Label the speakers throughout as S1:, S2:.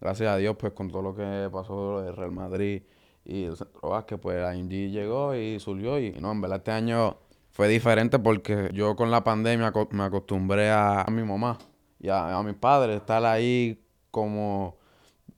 S1: Gracias a Dios, pues con todo lo que pasó del Real Madrid y el Centro Vázquez, pues la llegó y surgió. Y no, en verdad este año fue diferente porque yo con la pandemia me acostumbré a, mi mamá y a, mis padres estar ahí como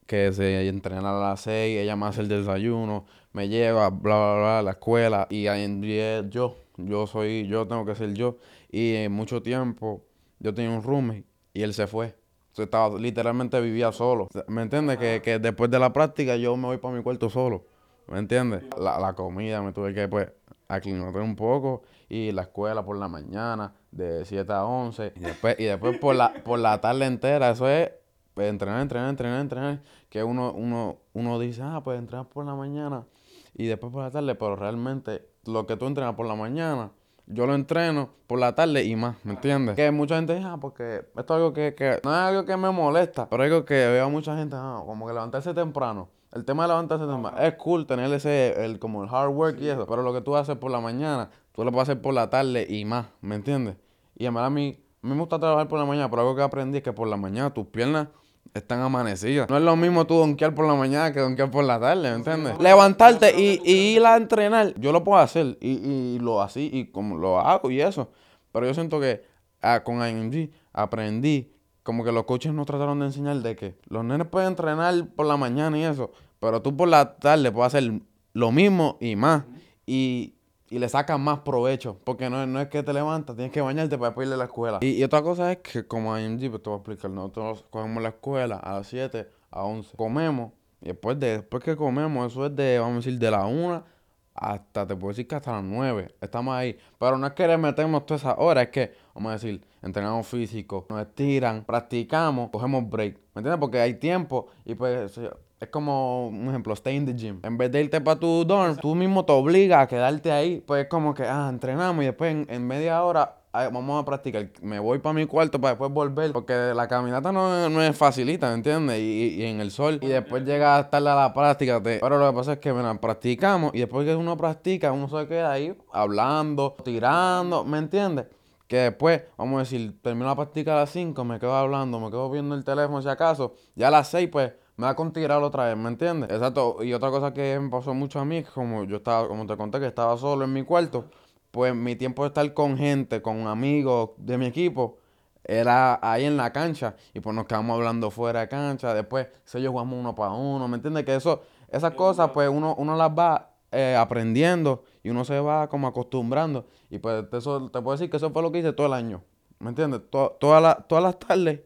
S1: que se entrena a las seis, ella me hace el desayuno, me lleva, bla, bla, bla, a la escuela y ahí en yo, yo soy, yo tengo que ser yo. Y en mucho tiempo yo tenía un roommate y él se fue. Estaba, literalmente vivía solo. ¿Me entiendes? Que, que, después de la práctica yo me voy para mi cuarto solo. ¿Me entiendes? La, la comida me tuve que pues aclimatar un poco y la escuela por la mañana de 7 a 11 y después, y después por, la, por la tarde entera. Eso es entrenar, entrenar, entrenar, entrenar. Que uno, uno, uno dice, ah, pues entrenar por la mañana y después por la tarde, pero realmente lo que tú entrenas por la mañana yo lo entreno por la tarde y más, ¿me entiendes? Que mucha gente dice, ah, porque esto es algo que, que, no es algo que me molesta, pero es algo que veo a mucha gente, ah, como que levantarse temprano. El tema de levantarse temprano es cool tener ese, el, como el hard work y eso, pero lo que tú haces por la mañana, tú lo puedes hacer por la tarde y más, ¿me entiendes? Y además a mí, a mí me gusta trabajar por la mañana, pero algo que aprendí es que por la mañana tus piernas están amanecidas. No es lo mismo tú donkear por la mañana que donkear por la tarde, ¿me entiendes? Levantarte y, ir a entrenar, yo lo puedo hacer y, lo así y como lo hago y eso. Pero yo siento que ah, con IMG aprendí como que los coaches nos trataron de enseñar de que los nenes pueden entrenar por la mañana y eso, pero tú por la tarde puedes hacer lo mismo y más. Y y le sacas más provecho. Porque no, no es que te levantas, tienes que bañarte para después ir a la escuela. Y, otra cosa es que, como IMG, pues te voy a explicar, nosotros cogemos la escuela a las 7, a 11. Comemos, y después, de, después que comemos, eso es de, vamos a decir, de la 1 hasta, te puedo decir que hasta las 9. Estamos ahí. Pero no es que le metemos todas esas horas, es que, vamos a decir, entrenamos físico, nos estiran, practicamos, cogemos break. ¿Me entiendes? Porque hay tiempo y pues es como, un ejemplo, stay in the gym. En vez de irte para tu dorm, tú mismo te obligas a quedarte ahí. Pues es como que, ah, entrenamos y después en, media hora vamos a practicar. Me voy para mi cuarto para después volver. Porque la caminata no, no es facilita, ¿me entiendes? Y, en el sol. Y después llega a estar a la práctica. Pero lo que pasa es que, practicamos. Y después que uno practica, uno se queda ahí hablando, tirando, ¿me entiendes? Que después, vamos a decir, termino la práctica a las 5, me quedo hablando, me quedo viendo el teléfono si acaso. Ya a las 6, pues me va a continuar otra vez, ¿me entiendes? Exacto. Y otra cosa que me pasó mucho a mí, como yo estaba, como te conté, que estaba solo en mi cuarto, pues mi tiempo de estar con gente, con amigos de mi equipo, era ahí en la cancha. Y pues nos quedamos hablando fuera de cancha. Después, si ellos jugamos uno para uno, ¿me entiendes? Que eso, esas cosas, pues uno, uno las va eh, aprendiendo y uno se va como acostumbrando. Y pues eso, te puedo decir que eso fue lo que hice todo el año. ¿Me entiendes? todas las tardes,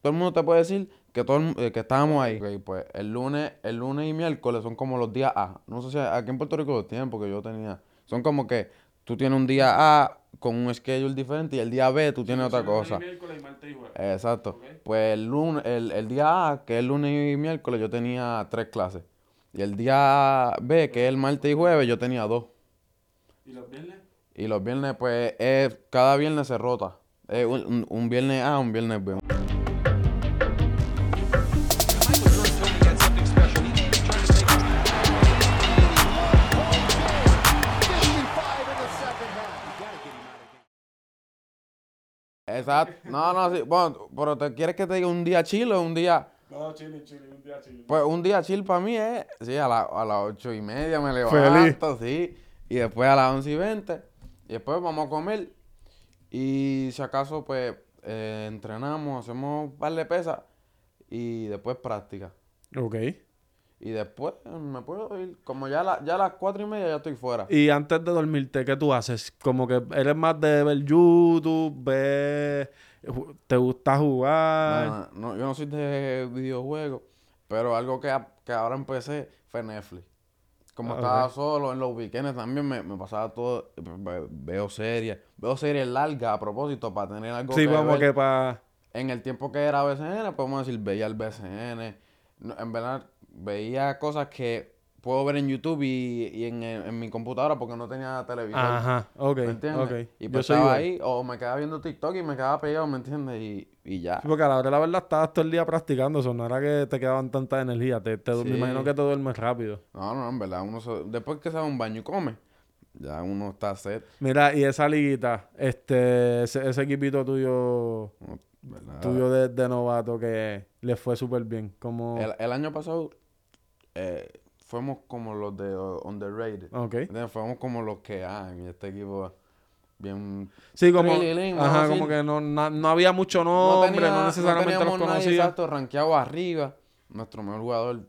S1: todo el mundo te puede decir que todo eh, que estábamos ahí. pues el lunes, el lunes y miércoles son como los días A. No sé si aquí en Puerto Rico lo tienen porque yo tenía. Son como que tú tienes un día A con un schedule diferente y el día B tú tienes otra cosa. Miércoles y martes y jueves. Exacto. Pues el lunes, el, día A, que es el lunes y miércoles, yo tenía tres clases. Y el día B, que es el martes y jueves, yo tenía dos.
S2: ¿Y los viernes?
S1: Y los viernes, pues, es, cada viernes se rota. Es un, un viernes A, un viernes B. Exacto. No, no, sí. Bueno, pero ¿te quieres que te diga un día chill o un día...?
S2: No, chill, chill, un día chill.
S1: Pues un día chill para mí es... Sí, a, la, a las ocho y media me levanto, sí. Y después a las once y veinte. Y después vamos a comer. Y si acaso, pues, eh, entrenamos, hacemos un par de pesas. Y después práctica.
S3: Ok.
S1: Y después me puedo ir. Como ya, la, ya a las cuatro y media ya estoy fuera.
S3: Y antes de dormirte, ¿qué tú haces? Como que eres más de ver YouTube, ver... ¿Te gusta jugar?
S1: No, yo no soy de videojuegos. Pero algo que, que ahora empecé fue Netflix. Como estaba solo en los weekends también me, me pasaba todo. Veo series. Veo series largas a propósito para tener algo
S3: sí, como que para...
S1: En el tiempo que era BCN, podemos decir, veía el BCN. en verdad veía cosas que puedo ver en YouTube y, en, mi computadora porque no tenía televisión.
S3: Ajá, ok. ¿Me
S1: entiendes? Y pues estaba ahí, o me quedaba viendo TikTok y me quedaba pegado, ¿me entiendes? Y, y ya.
S3: Sí, porque a la hora la verdad estabas todo el día practicando, eso no era que te quedaban tanta energía. Te, Me imagino que te duermes rápido.
S1: No, no, en verdad. Uno después que se da un baño y come, ya uno está set.
S3: Mira, y esa liguita, este, ese, ese equipito tuyo tuyo de, de novato que les fue súper bien? Como...
S1: El, el año pasado eh, fuimos como los de uh, Underrated.
S3: Ok.
S1: ¿entiendes? Fuimos como los que, ah, en este equipo bien...
S3: Sí, como... Ajá, como que no, na- no había mucho nombre, no,
S1: tenía-
S3: necesariamente los
S1: nadie
S3: conocía.
S1: exacto, rankeado arriba. Nuestro mejor jugador,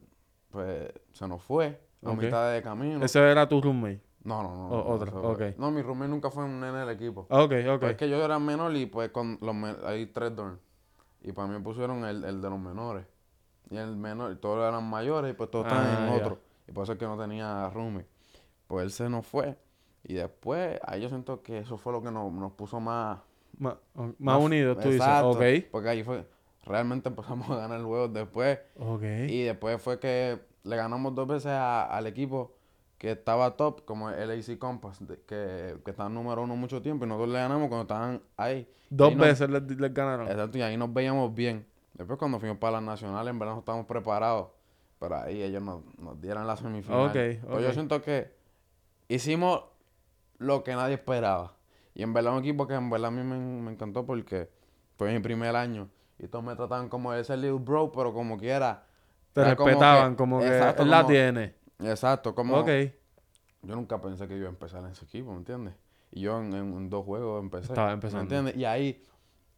S1: pues, se nos fue a
S3: Ok.
S1: mitad de camino.
S3: Ese era tu roommate.
S1: No, no, no.
S3: O-
S1: no,
S3: otro,
S1: eso fue-
S3: ok.
S1: No, mi roommate nunca fue un nene del equipo.
S3: Ok, ok.
S1: Pues es que yo era menor y pues con los men- hay tres dorms. Y para mí pusieron el, el de los menores. Y el menor, todos eran mayores y pues todos estaban
S3: Ah,
S1: en
S3: ya.
S1: otro. Y por eso es que no tenía roommate. Pues él se nos fue. Y después, ahí yo siento que eso fue lo que nos, nos puso más...
S3: Ma- más unidos, tú
S1: Exacto,
S3: dices.
S1: Porque ahí fue... Realmente empezamos a ganar el juego después.
S3: Ok. Ok.
S1: Y después fue que le ganamos dos veces a- al equipo que estaba top, como el AC Compass, de- que, que estaba número uno mucho tiempo. Y nosotros le ganamos cuando estaban ahí.
S3: Dos
S1: ahí nos-
S3: veces les, les ganaron.
S1: Exacto, y ahí nos veíamos bien. Después cuando fuimos para las nacionales, en verdad no estábamos preparados. Pero ahí ellos nos, nos dieron la semifinal.
S3: Ok,
S1: Pero yo siento que hicimos lo que nadie esperaba. Y en verdad un equipo que en verdad a mí me, me encantó porque fue mi primer año. Y todos me trataban como ese little bro, pero como quiera.
S3: Te
S1: como
S3: respetaban, como que,
S1: exacto,
S3: él la
S1: como-
S3: tiene.
S1: Exacto, como...
S3: Ok.
S1: Yo nunca pensé que iba a empezar en ese equipo, ¿me entiendes? Y yo en, en- en dos juegos empecé.
S3: Estaba empezando.
S1: ¿Me entiendes? Y ahí...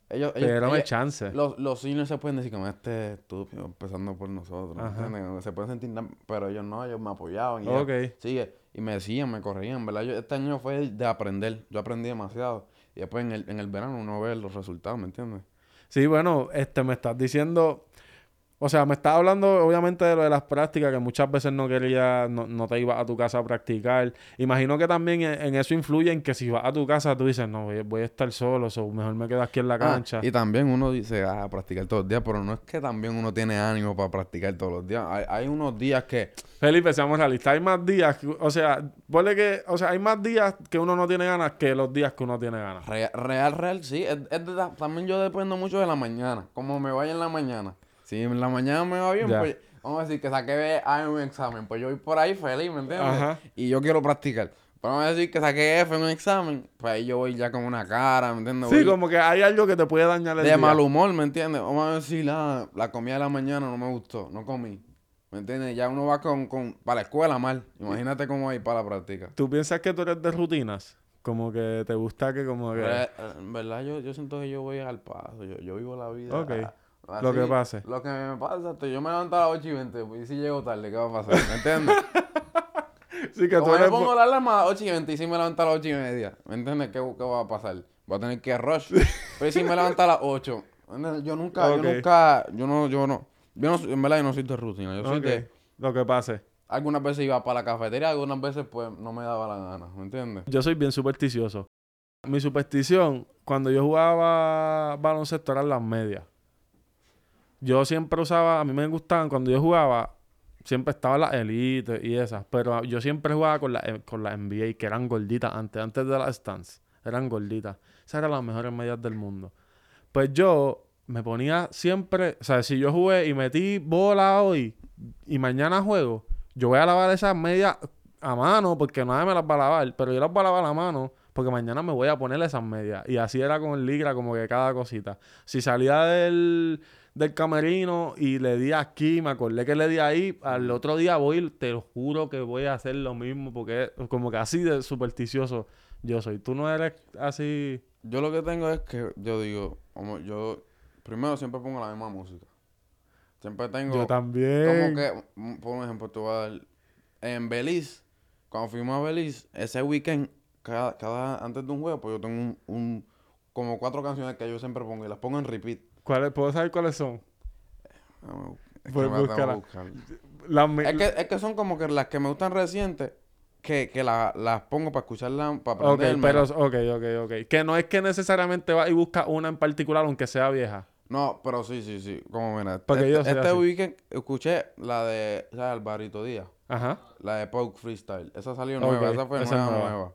S1: Ellos,
S3: Te
S1: ellos-
S3: el chance.
S1: los, los seniors se pueden decir como este estúpido empezando por nosotros, ¿me
S3: Ajá.
S1: entiendes? Se pueden sentir tan- pero ellos no, ellos me apoyaban y
S3: Ok.
S1: sigue, y me decían, me corregían, ¿verdad? Yo, este año fue de aprender, yo aprendí demasiado y después en el, en el verano uno ve los resultados, ¿me entiendes?
S3: Sí, bueno, este, me estás diciendo, o sea, me estás hablando obviamente de lo de las prácticas, que muchas veces no querías, no, no te ibas a tu casa a practicar. Imagino que también en, en eso influye en que si vas a tu casa tú dices, no, voy, voy a estar solo, o mejor me quedo aquí en la
S1: Ah,
S3: cancha.
S1: y también uno dice, ah, practicar todos los días, pero no es que también uno tiene ánimo para practicar todos los días. Hay, hay unos días que,
S3: Felipe, seamos realistas, hay más días, que- o sea, ponle que, o sea, hay más días que uno no tiene ganas que los días que uno tiene ganas.
S1: real, real, real, sí, es, es de también yo dependo mucho de la mañana, como me vaya en la mañana. Si en la mañana me va bien,
S3: Ya.
S1: pues vamos a decir que saqué A en un examen, pues yo voy por ahí feliz, ¿me entiendes?
S3: Ajá.
S1: Y yo quiero practicar. Pero vamos a decir que saqué F en un examen, pues ahí yo voy ya con una cara, ¿me entiendes?
S3: Sí,
S1: Voy
S3: como que hay algo que te puede dañar el
S1: de
S3: día.
S1: mal humor, ¿me entiendes? Vamos a decir, la, la comida de la mañana no me gustó, no comí. ¿Me entiendes? Ya uno va con, con para la escuela mal. Imagínate cómo ir para la práctica.
S3: ¿Tú piensas que tú eres de rutinas? Como que te gusta que como que...
S1: Re- En verdad, yo, yo siento que yo voy al paso. Yo, yo vivo la vida.
S3: Ok.
S1: Así,
S3: Lo que pase.
S1: Lo que me pasa, yo me levanto a las 8 y 20. pues, Y si llego tarde, ¿qué va a pasar? ¿Me entiendes?
S3: Sí, que tú
S1: Como yo
S3: eres...
S1: pongo la alarma a las 8 y 20 y si me levanto a las 8 y media. ¿Me entiendes? ¿Qué, qué va a pasar? Voy a tener que rush. Pero ¿y si me levanto a las 8. ¿Me entiendes? Yo nunca, yo nunca, yo no, yo no. Yo no, en verdad yo no soy de rutina. Yo soy de,
S3: Lo que pase.
S1: algunas veces iba para la cafetería, algunas veces pues no me daba la gana. ¿Me entiendes?
S3: Yo soy bien supersticioso. Mi superstición, cuando yo jugaba baloncesto, eran las medias. Yo siempre usaba, a mí me gustaban, cuando yo jugaba, siempre estaban las élites y esas, pero yo siempre jugaba con las con la NBA, que eran gorditas antes, antes de las stands, eran gorditas. Esas eran las mejores medias del mundo. Pues yo me ponía siempre, o sea, si yo jugué y metí bola hoy y mañana juego, yo voy a lavar esas medias a mano porque nadie me las va a lavar, pero yo las voy a lavar a mano porque mañana me voy a poner esas medias. Y así era con el Ligra, como que cada cosita. Si salía del, del camerino y le di aquí, me acordé que le di ahí, al otro día voy, te lo juro que voy a hacer lo mismo porque como que así de supersticioso yo soy. Tú no eres así...
S1: Yo lo que tengo es que yo digo, como yo primero siempre pongo la misma música. Siempre tengo
S3: yo también.
S1: como que, mm, por ejemplo, a dar, en Belice, cuando fuimos a Belice, ese weekend, cada, cada antes de un juego, pues yo tengo un, un- como cuatro canciones que yo siempre pongo y las pongo en repeat.
S3: ¿Cuáles- ¿Puedo saber cuáles son?
S1: Es que me la tengo que
S3: búscala.
S1: buscar.
S3: Las me-
S1: Es que, es que son como que las que me gustan recientes, que, que la- las pongo para escucharlas, para
S3: Ok,
S1: aprenderme.
S3: pero... Ok, ok, ok. Que no es que necesariamente vas y buscas una en particular, aunque sea vieja.
S1: No, pero sí, sí, sí. Como mira,
S3: Porque
S1: este, este
S3: así.
S1: weekend escuché la de, ¿sabes? Alvarito Díaz.
S3: Ajá.
S1: La de Poke Freestyle. Esa salió
S3: Ok,
S1: nueva, esa fue
S3: esa es
S1: nueva,
S3: nueva.
S1: nueva.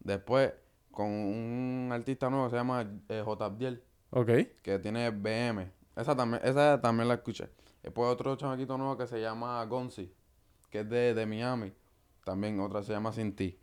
S1: Después, con un artista nuevo que se llama eh, J. Abdiel,
S3: Ok.
S1: que tiene BM. Esa también, esa también la escuché. Después otro chamaquito nuevo que se llama Gonzi, que es de, de Miami. También otra se llama Sin Ti.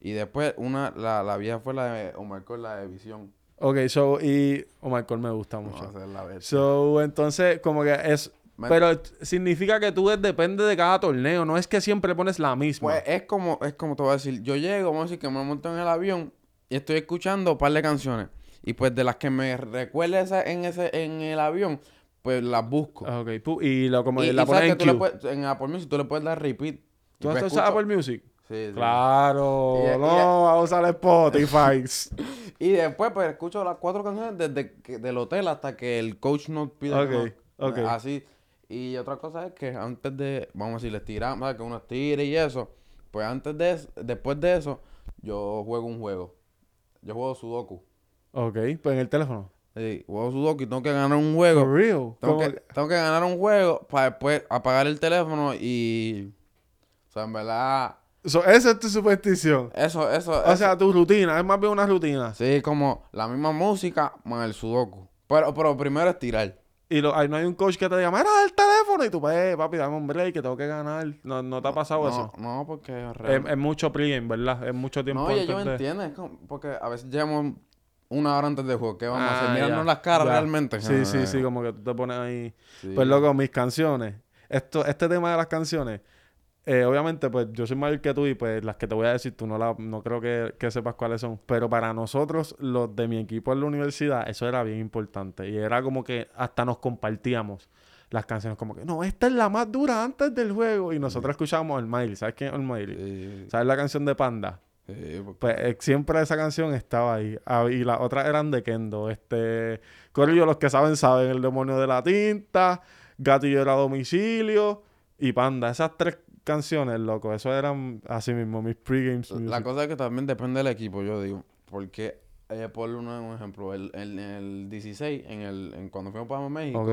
S1: Y después una, la, la vieja fue la de Omar Cole, la de Visión.
S3: Ok, so, y... Oh, Michael me gusta
S1: Vamos a
S3: mucho.
S1: hacer la.
S3: So, entonces, como que es...
S1: Me-
S3: Pero significa que tú depende de cada torneo, no es que siempre pones la misma.
S1: Pues es como, es como te voy a decir, yo llego, vamos a decir que me monto en el avión y estoy escuchando un par de canciones. Y pues de las que me recuerde esa- en ese, en el avión, pues las busco.
S3: Ok, pu- y lo, como
S1: y,
S3: la
S1: y
S3: pones en
S1: puedes, en Apple Music tú le puedes dar repeat.
S3: ¿Tú
S1: pues
S3: has usado Apple Music?
S1: Sí, sí.
S3: Claro,
S1: Y-
S3: no, vamos a usar Spotify.
S1: Y después pues escucho las cuatro canciones desde que, del hotel hasta que el coach nos pida que
S3: Ok,
S1: no-
S3: ok.
S1: Así. Y otra cosa es que antes de, vamos a decir, estirar, ¿sabes? que uno estire y eso, pues antes de después de eso, yo juego un juego. Yo juego Sudoku.
S3: Ok, pues en el teléfono.
S1: Sí, juego Sudoku y tengo que ganar un juego.
S3: For real.
S1: Tengo que, tengo que ganar un juego para después apagar el teléfono y... O sea, en verdad...
S3: So, esa es tu superstición.
S1: Eso, eso...
S3: O
S1: eso-
S3: sea, tu rutina, es más bien una rutina.
S1: Sí, como la misma música más el Sudoku. Pero, pero primero estirar.
S3: Y lo, ahí no hay un coach que te diga, mira el teléfono. Y tú, pues, papi, dame un break, que tengo que ganar. No, no te ha pasado
S1: no,
S3: eso.
S1: No, porque...
S3: Es,
S1: real-
S3: es mucho pregame, ¿verdad? Es mucho tiempo
S1: No, y ellos
S3: de-
S1: entienden, es como- porque a veces llegamos una hora antes del juego. ¿Qué vamos a
S3: Ah,
S1: hacer? Mirarnos
S3: ya,
S1: las caras
S3: ya.
S1: realmente.
S3: Sí, sí,
S1: Ah,
S3: sí, como que tú te pones ahí.
S1: sí.
S3: Pues loco, mis canciones. Esto, este tema de las canciones, eh, obviamente, pues yo soy mayor que tú y pues las que te voy a decir, tú no la, no creo que, que sepas cuáles son. Pero para nosotros, los de mi equipo en la universidad, eso era bien importante. Y era como que hasta nos compartíamos las canciones, como que, no, esta es la más dura antes del juego. Y nosotros escuchábamos el Miley. ¿Sabes quién es el Miley?
S1: Sí,
S3: ¿Sabes la canción de Panda?
S1: Sí,
S3: Pues eh, siempre esa canción estaba ahí. Ah, y las otras eran de Kendo. Este. Corillo, los que saben, saben. El demonio de la tinta. Gatillero a domicilio. Y Panda. Esas tres canciones, loco. Eso eran así mismo, mis pregames.
S1: La cosa es que también depende del equipo, yo digo. Porque, eh, por un, ejemplo, el, el, el 16, en el, en, cuando fuimos para México,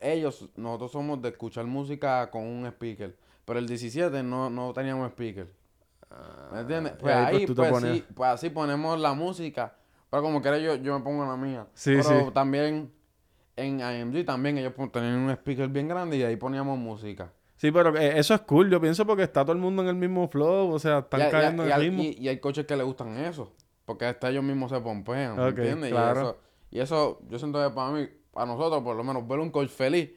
S1: ellos, nosotros somos de escuchar música con un speaker. Pero el 17 no, no teníamos speaker. ¿Me entiendes? Pues
S3: ahí, pues,
S1: ahí,
S3: tú te
S1: pues, sí, pues así ponemos la música. Pero como quiera yo, yo me pongo la mía.
S3: Sí,
S1: pero
S3: sí.
S1: también en IMG también ellos tenían un speaker bien grande y ahí poníamos música.
S3: Sí, pero eh, eso es cool. Yo pienso porque está todo el mundo en el mismo flow. O sea, están
S1: y, y
S3: cayendo
S1: y
S3: en
S1: hay-
S3: el
S1: y- y hay coches que les gustan eso. Porque hasta ellos mismos se pompean, ¿me
S3: Ok,
S1: entiendes?
S3: claro.
S1: Y, eso, y eso, yo siento que para mí, para nosotros, por lo menos, ver un coach feliz,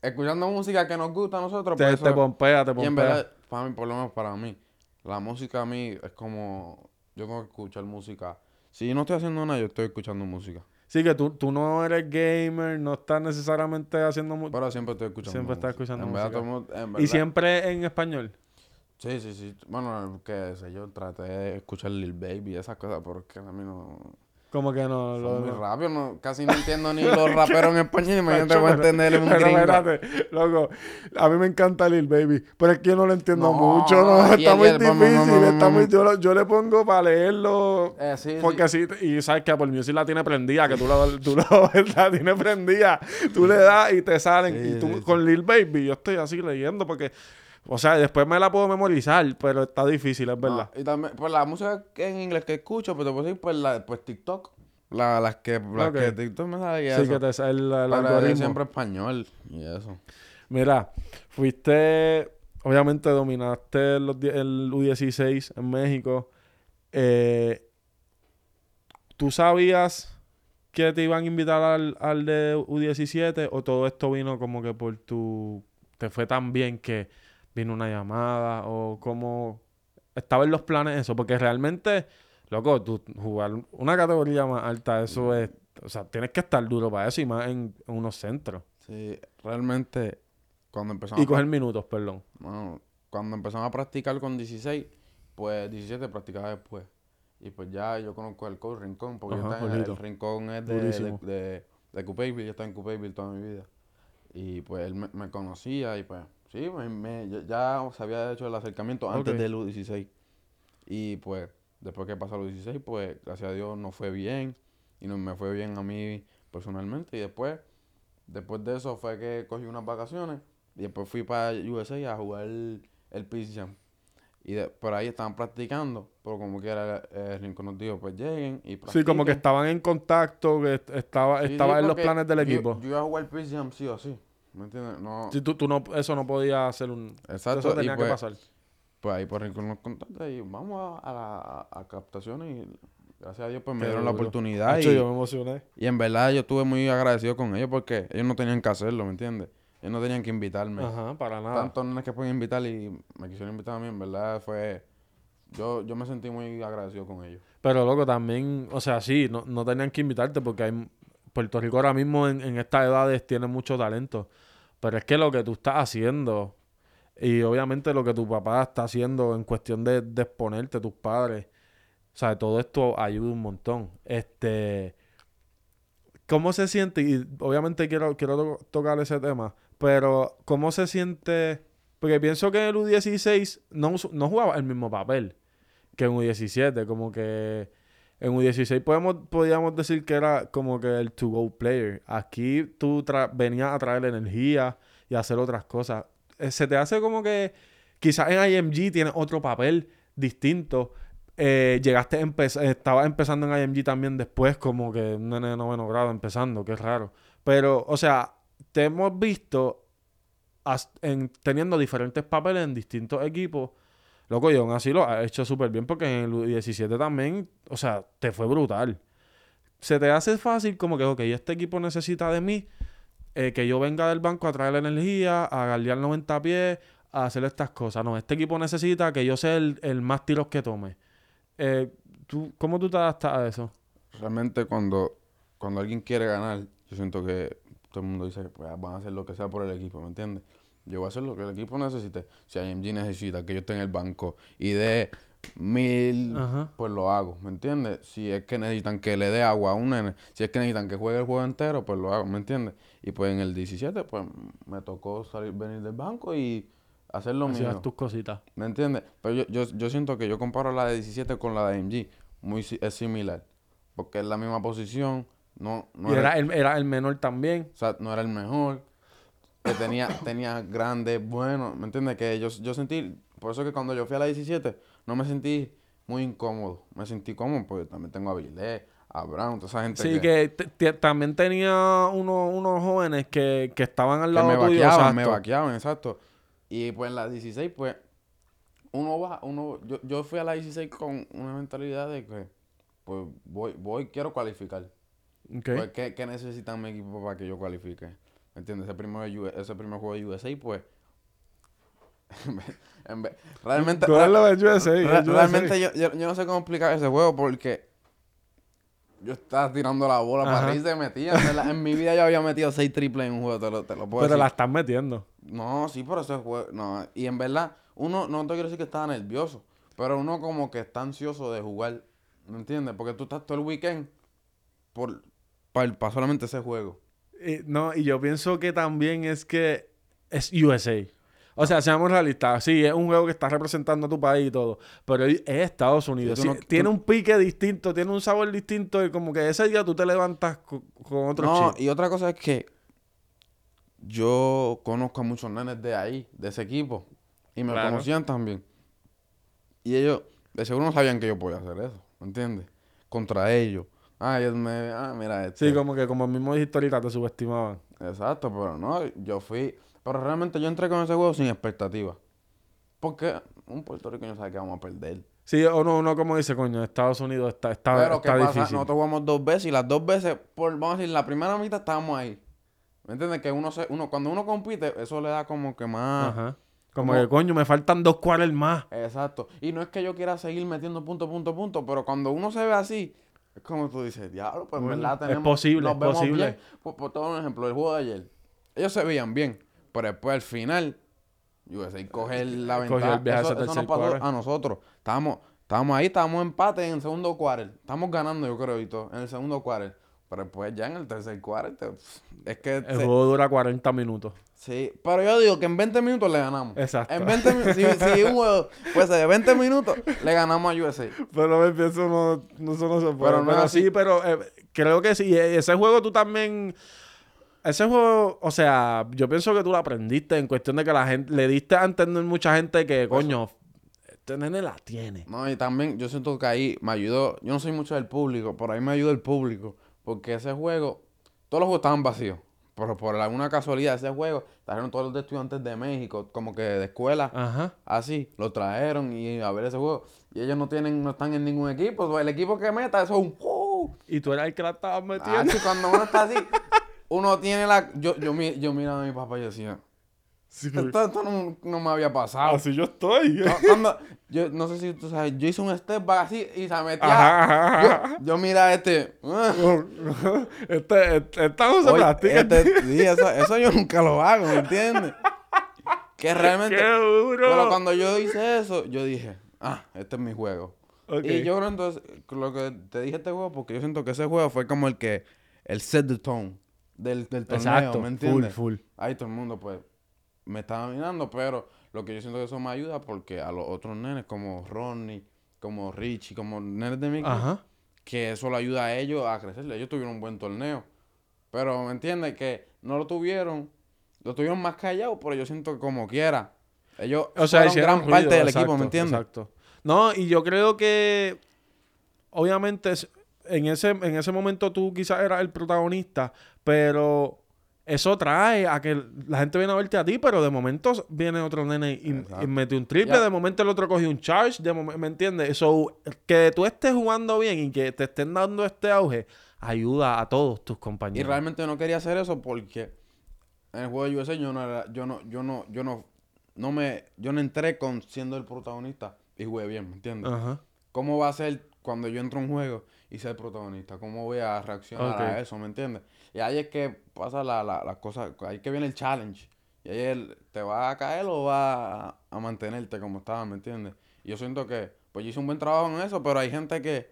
S1: escuchando música que nos gusta a nosotros,
S3: te,
S1: pues
S3: te pompea, te
S1: y en
S3: pompea.
S1: verdad, para mí, por lo menos para mí, la música a mí es como, yo tengo que escuchar música. Si yo no estoy haciendo nada, yo estoy escuchando música.
S3: Sí, que tú, tú no eres gamer, no estás necesariamente haciendo mu-
S1: Pero siempre estoy escuchando
S3: Siempre estás
S1: música.
S3: escuchando música. Y siempre en español.
S1: Sí, sí, sí. Bueno, qué sé yo, traté de escuchar Lil Baby y esas cosas, pero es que a mí no...
S3: Como que no. Lo-
S1: muy
S3: no.
S1: rápido, no, casi no entiendo ni los raperos en español, imagínate voy a entender un
S3: pero espérate, loco, a mí me encanta Lil Baby, pero es que yo no lo entiendo
S1: No,
S3: mucho, no, está muy
S1: el-
S3: difícil, está muy, yo, yo le pongo para leerlo,
S1: Eh, sí, sí.
S3: porque así, y sabes que Apple Music la tiene prendida, que tú, la, tú la, la tienes prendida, tú le das y te salen,
S1: Sí,
S3: y tú
S1: sí, sí.
S3: con Lil Baby, yo estoy así leyendo, porque, o sea, después me la puedo memorizar, pero está difícil, es verdad.
S1: y también, pues la música en inglés que escucho, pues te puedo decir, pues, la, pues TikTok. La, las que, las que TikTok me sale y
S3: Sí,
S1: eso.
S3: que te sale el, el
S1: Pero
S3: algoritmo.
S1: siempre español y eso.
S3: Mira, fuiste, obviamente dominaste los el U16 en México. Eh, ¿Tú sabías que te iban a invitar al, al de U17 o todo esto vino como que por tu... te fue tan bien que vino una llamada o cómo estaba en los planes eso? Porque realmente, loco, tú jugar una categoría más alta, eso es... O sea, tienes que estar duro para eso y más en, en unos centros.
S1: Sí, realmente, cuando empezamos
S3: Y
S1: a
S3: coger minutos, perdón.
S1: Bueno, cuando empezamos a practicar con 16, pues 17 practicaba después. Y pues ya yo conozco el coach Rincón, porque yo
S3: Ajá,
S1: estaba en el,
S3: Jorgito.
S1: Rincón es de, de,
S3: Durísimo.
S1: de, yo estaba en Coupeville toda mi vida. Y pues él me, me conocía y pues sí, me, me- ya- se había hecho el acercamiento antes
S3: Ok.
S1: del U16. Y pues después que pasó el U16, pues gracias a Dios no fue bien. Y no me fue bien a mí personalmente. Y después, después de eso fue que cogí unas vacaciones. Y después fui para USA a jugar el, el Peace Jam. Y de- por ahí estaban practicando. Pero como quiera, el Rincón nos dijo, pues lleguen y
S3: Sí, como que
S1: practiquen.
S3: estaban en contacto, que est- estaba,
S1: Sí, sí,
S3: estaba en los planes del
S1: yo-
S3: equipo.
S1: Yo, iba a jugar Peace Jam sí o sí. ¿Me entiendes? No.
S3: Sí, tú, tú no, eso no podía hacer un...
S1: Exacto.
S3: Eso
S1: y
S3: tenía
S1: pues,
S3: que pasar.
S1: Pues ahí por Rincón nos contacta y vamos a, a, la- a captaciones y Gracias a Dios, pues me
S3: Qué
S1: dieron la oportunidad. Y,
S3: yo me emocioné.
S1: y en verdad yo estuve muy agradecido con ellos porque ellos no tenían que hacerlo, ¿me entiendes? Ellos no tenían que invitarme.
S3: Ajá, para nada.
S1: Tantos nenes que pueden invitar y me quisieron invitar a mí, en verdad fue... Yo, yo me sentí muy agradecido con ellos.
S3: Pero loco, también, o sea, sí, no, no tenían que invitarte porque hay, Puerto Rico ahora mismo en, en estas edades tiene mucho talento. Pero es que lo que tú estás haciendo y obviamente lo que tu papá está haciendo en cuestión de, de exponerte, tus padres, o sea, todo esto ayuda un montón. Este, ¿cómo se siente? Y obviamente quiero, quiero to- tocar ese tema, pero ¿cómo se siente? Porque pienso que el U16 no, no jugaba el mismo papel que en U17, como que en U16 podemos, podíamos decir que era como que el to-go player. Aquí tú venías a traer energía y a hacer otras cosas. Eh, Se te hace como que quizás en IMG tienes otro papel distinto. Eh, llegaste, empe- estabas empezando en IMG también después, como que un nene de noveno grado empezando, que es raro. Pero, o sea, te hemos visto teniendo diferentes papeles en distintos equipos. Loco, y aún así lo has hecho súper bien porque en el U17 también, o sea, te fue brutal. Se te hace fácil como que, ok, este equipo necesita de mí, eh, que yo venga del banco a traer la energía, a guardiar 90 pies, a hacer estas cosas. No, este equipo necesita que yo sea el, el más tiros que tome. Eh, ¿tú, ¿Cómo tú te adaptas a eso?
S1: Realmente cuando, cuando alguien quiere ganar, yo siento que todo el mundo dice que pues, van a hacer lo que sea por el equipo, ¿me entiendes? Yo voy a hacer lo que el equipo necesite. Si IMG necesita que yo esté en el banco y dé mil,
S3: Ajá.
S1: pues lo hago, ¿me entiendes? Si es que necesitan que le dé agua a un nene, si es que necesitan que juegue el juego entero, pues lo hago, ¿me entiendes? Y pues en el 17, pues me tocó salir, venir del banco y hacer lo mío.
S3: tus cositas.
S1: ¿Me entiendes? Pero yo, yo, yo siento que yo comparo la de 17 con la de AMG. Muy, es similar. Porque es la misma posición. No, no,
S3: y
S1: era,
S3: era el, era el menor también.
S1: o sea, no era el mejor. Que tenía, tenía grande, bueno. ¿Me entiendes? Que yo, yo sentí... Por eso que cuando yo fui a la 17, no me sentí muy incómodo. Me sentí cómodo porque también tengo a Vilés, a Brown, toda esa gente
S3: Sí,
S1: que,
S3: que también tenía uno- unos jóvenes que, que estaban al
S1: que
S3: lado
S1: me
S3: tuyo.
S1: vaqueaban, me vaqueaban, exacto. Y pues en la 16, pues, uno va, uno, yo, yo fui a la 16 con una mentalidad de que, pues, voy, voy, quiero cualificar.
S3: Ok.
S1: Pues, ¿qué, qué necesita mi equipo para que yo cualifique? ¿Me entiendes? Ese primer, ese primer juego de USA, pues, en vez- realmente,
S3: Tú eres lo de USA,
S1: re-
S3: el USA.
S1: realmente yo, yo, yo no sé cómo explicar ese juego porque yo estaba tirando la bola
S3: Ajá.
S1: para arriba y metía. En, mi vida yo había metido seis triples en un juego, te lo, te lo puedo
S3: Pero
S1: decir.
S3: la estás metiendo.
S1: No, sí, pero ese juego. No, y en verdad, uno, no te quiero decir que estaba nervioso, pero uno como que está ansioso de jugar, ¿me entiendes? Porque tú estás todo el weekend por, para, solamente ese juego.
S3: Y, no, y yo pienso que también es que es USA. O sea, seamos realistas. Sí, es un juego que está representando a tu país y todo. Pero es Estados Unidos.
S1: tú
S3: Sí,
S1: no- tú-
S3: tiene un pique distinto, tiene un sabor distinto. Y como que ese día tú te levantas co- con, otro
S1: No,
S3: chip.
S1: y otra cosa es que yo conozco a muchos nenes de ahí, de ese equipo, y me
S3: Claro.
S1: conocían también. Y ellos, de seguro no sabían que yo podía hacer eso, ¿me entiendes? Contra ellos. Ah, ellos me, ah, mira este.
S3: Sí, como que como mismo dijiste ahorita, te subestimaban.
S1: Exacto, pero no, yo fui. Pero realmente yo entré con ese juego sin expectativas. Porque un puertorriqueño sabe que vamos a perder.
S3: Sí, o no, uno como dice, coño, Estados Unidos está, está,
S1: pero ¿qué
S3: está
S1: pasa?
S3: difícil.
S1: Nosotros jugamos dos veces y las dos veces, por, vamos a decir, la primera mitad estábamos ahí. ¿Me entiendes? Que uno se, uno, cuando uno compite, eso le da como que más.
S3: Ajá. Como
S1: Como-
S3: que, coño, me faltan dos cuartos más.
S1: Exacto. Y no es que yo quiera seguir metiendo punto, punto, punto, pero cuando uno se ve así, es como tú dices, diablo, pues en verdad
S3: es
S1: tenemos.
S3: posible,
S1: nos
S3: es
S1: vemos
S3: posible.
S1: bien. Por, por todo un ejemplo, el juego de ayer. Ellos se veían bien, pero después al final, USA coge la ventaja.
S3: el
S1: eso, eso nos pasó a nosotros. Estábamos, estábamos ahí, estábamos empate en el segundo quarter. Estamos ganando, yo creo, y todo, en el segundo quarter. Pero después ya en el tercer te- es que...
S3: El
S1: se-
S3: juego dura 40 minutos.
S1: Sí, pero yo digo que en 20 minutos le ganamos.
S3: Exacto.
S1: En 20 minutos, si, si un juego fuese de 20 minutos, le ganamos a USA.
S3: Pero me pienso, no, no, eso no se puede.
S1: Pero
S3: Pero,
S1: no así.
S3: sí, pero eh, creo que sí. E- Ese juego tú también. Ese juego, o sea, yo pienso que tú lo aprendiste en cuestión de que la gente le diste a entender mucha gente que, coño, este nene la tiene.
S1: No, y también yo siento que ahí me ayudó, yo no soy mucho del público, pero ahí me ayudó el público, porque ese juego, todos los juegos estaban vacíos, por, por alguna casualidad ese juego, trajeron todos los de estudiantes de México, como que de escuela,
S3: Ajá.
S1: así, lo trajeron y a ver ese juego. Y ellos no tienen, no están en ningún equipo. El equipo que meta, eso es un ¡uh!
S3: Y tú eras el que la estabas
S1: Ah,
S3: metiendo.
S1: sí, cuando uno está así, uno tiene la. Yo, yo, yo miraba a mi papá y decía,
S3: Sí,
S1: esto, esto no, no me había pasado.
S3: Así yo estoy.
S1: Cu- Cuando, yo no sé si tú sabes, yo hice un step back así y se metía.
S3: Ajá, ajá, ajá.
S1: Yo, yo mira este. ah,
S3: este, este, esta no se
S1: oye,
S3: practica.
S1: este- sí, eso, eso yo nunca lo hago, ¿me entiendes? Que realmente.
S3: ¡Qué duro!
S1: Pero cuando yo hice eso, yo dije, ah, este es mi juego. Y yo creo entonces, lo que te dije este juego, porque yo siento que ese juego fue como el que, el set the tone del, del torneo,
S3: Exacto,
S1: ¿me
S3: full,
S1: entiendes?
S3: full.
S1: Ahí todo el mundo, pues, me estaba mirando, pero lo que yo siento que eso me ayuda porque a los otros nenes, como Ronnie, como Richie, como nenes de mi
S3: Ajá.
S1: que eso le ayuda a ellos a crecer. Ellos tuvieron un buen torneo. Pero, ¿me entiendes? Que no lo tuvieron, lo tuvieron más callado, pero yo siento que como quiera. Ellos
S3: O sea,
S1: fueron gran parte del equipo, ¿me entiendes?
S3: Exacto. No, y yo creo que obviamente en ese, en ese momento tú quizás eras el protagonista, pero eso trae a que la gente viene a verte a ti, pero de momento viene otro nene y, y mete un triple, de momento el otro cogió un charge, de momen- ¿me entiendes? Eso, que tú estés jugando bien y que te estén dando este auge, ayuda a todos tus
S1: Y
S3: compañeros.
S1: realmente no quería hacer eso porque en el juego de USA yo no era, yo no, yo no, yo no, no me, yo no entré con siendo el protagonista y jugué bien, ¿me entiendes?
S3: Ajá.
S1: ¿Cómo va a ser cuando yo entro a un juego y el protagonista? ¿Cómo voy a reaccionar a eso, ¿me entiendes? Y ahí es que pasa la, la, la cosa, ahí que viene el challenge. Y ahí el, te va a caer o va a, a mantenerte como estaba, ¿me entiendes? Y yo siento que, pues yo hice un buen trabajo en eso, pero hay gente que,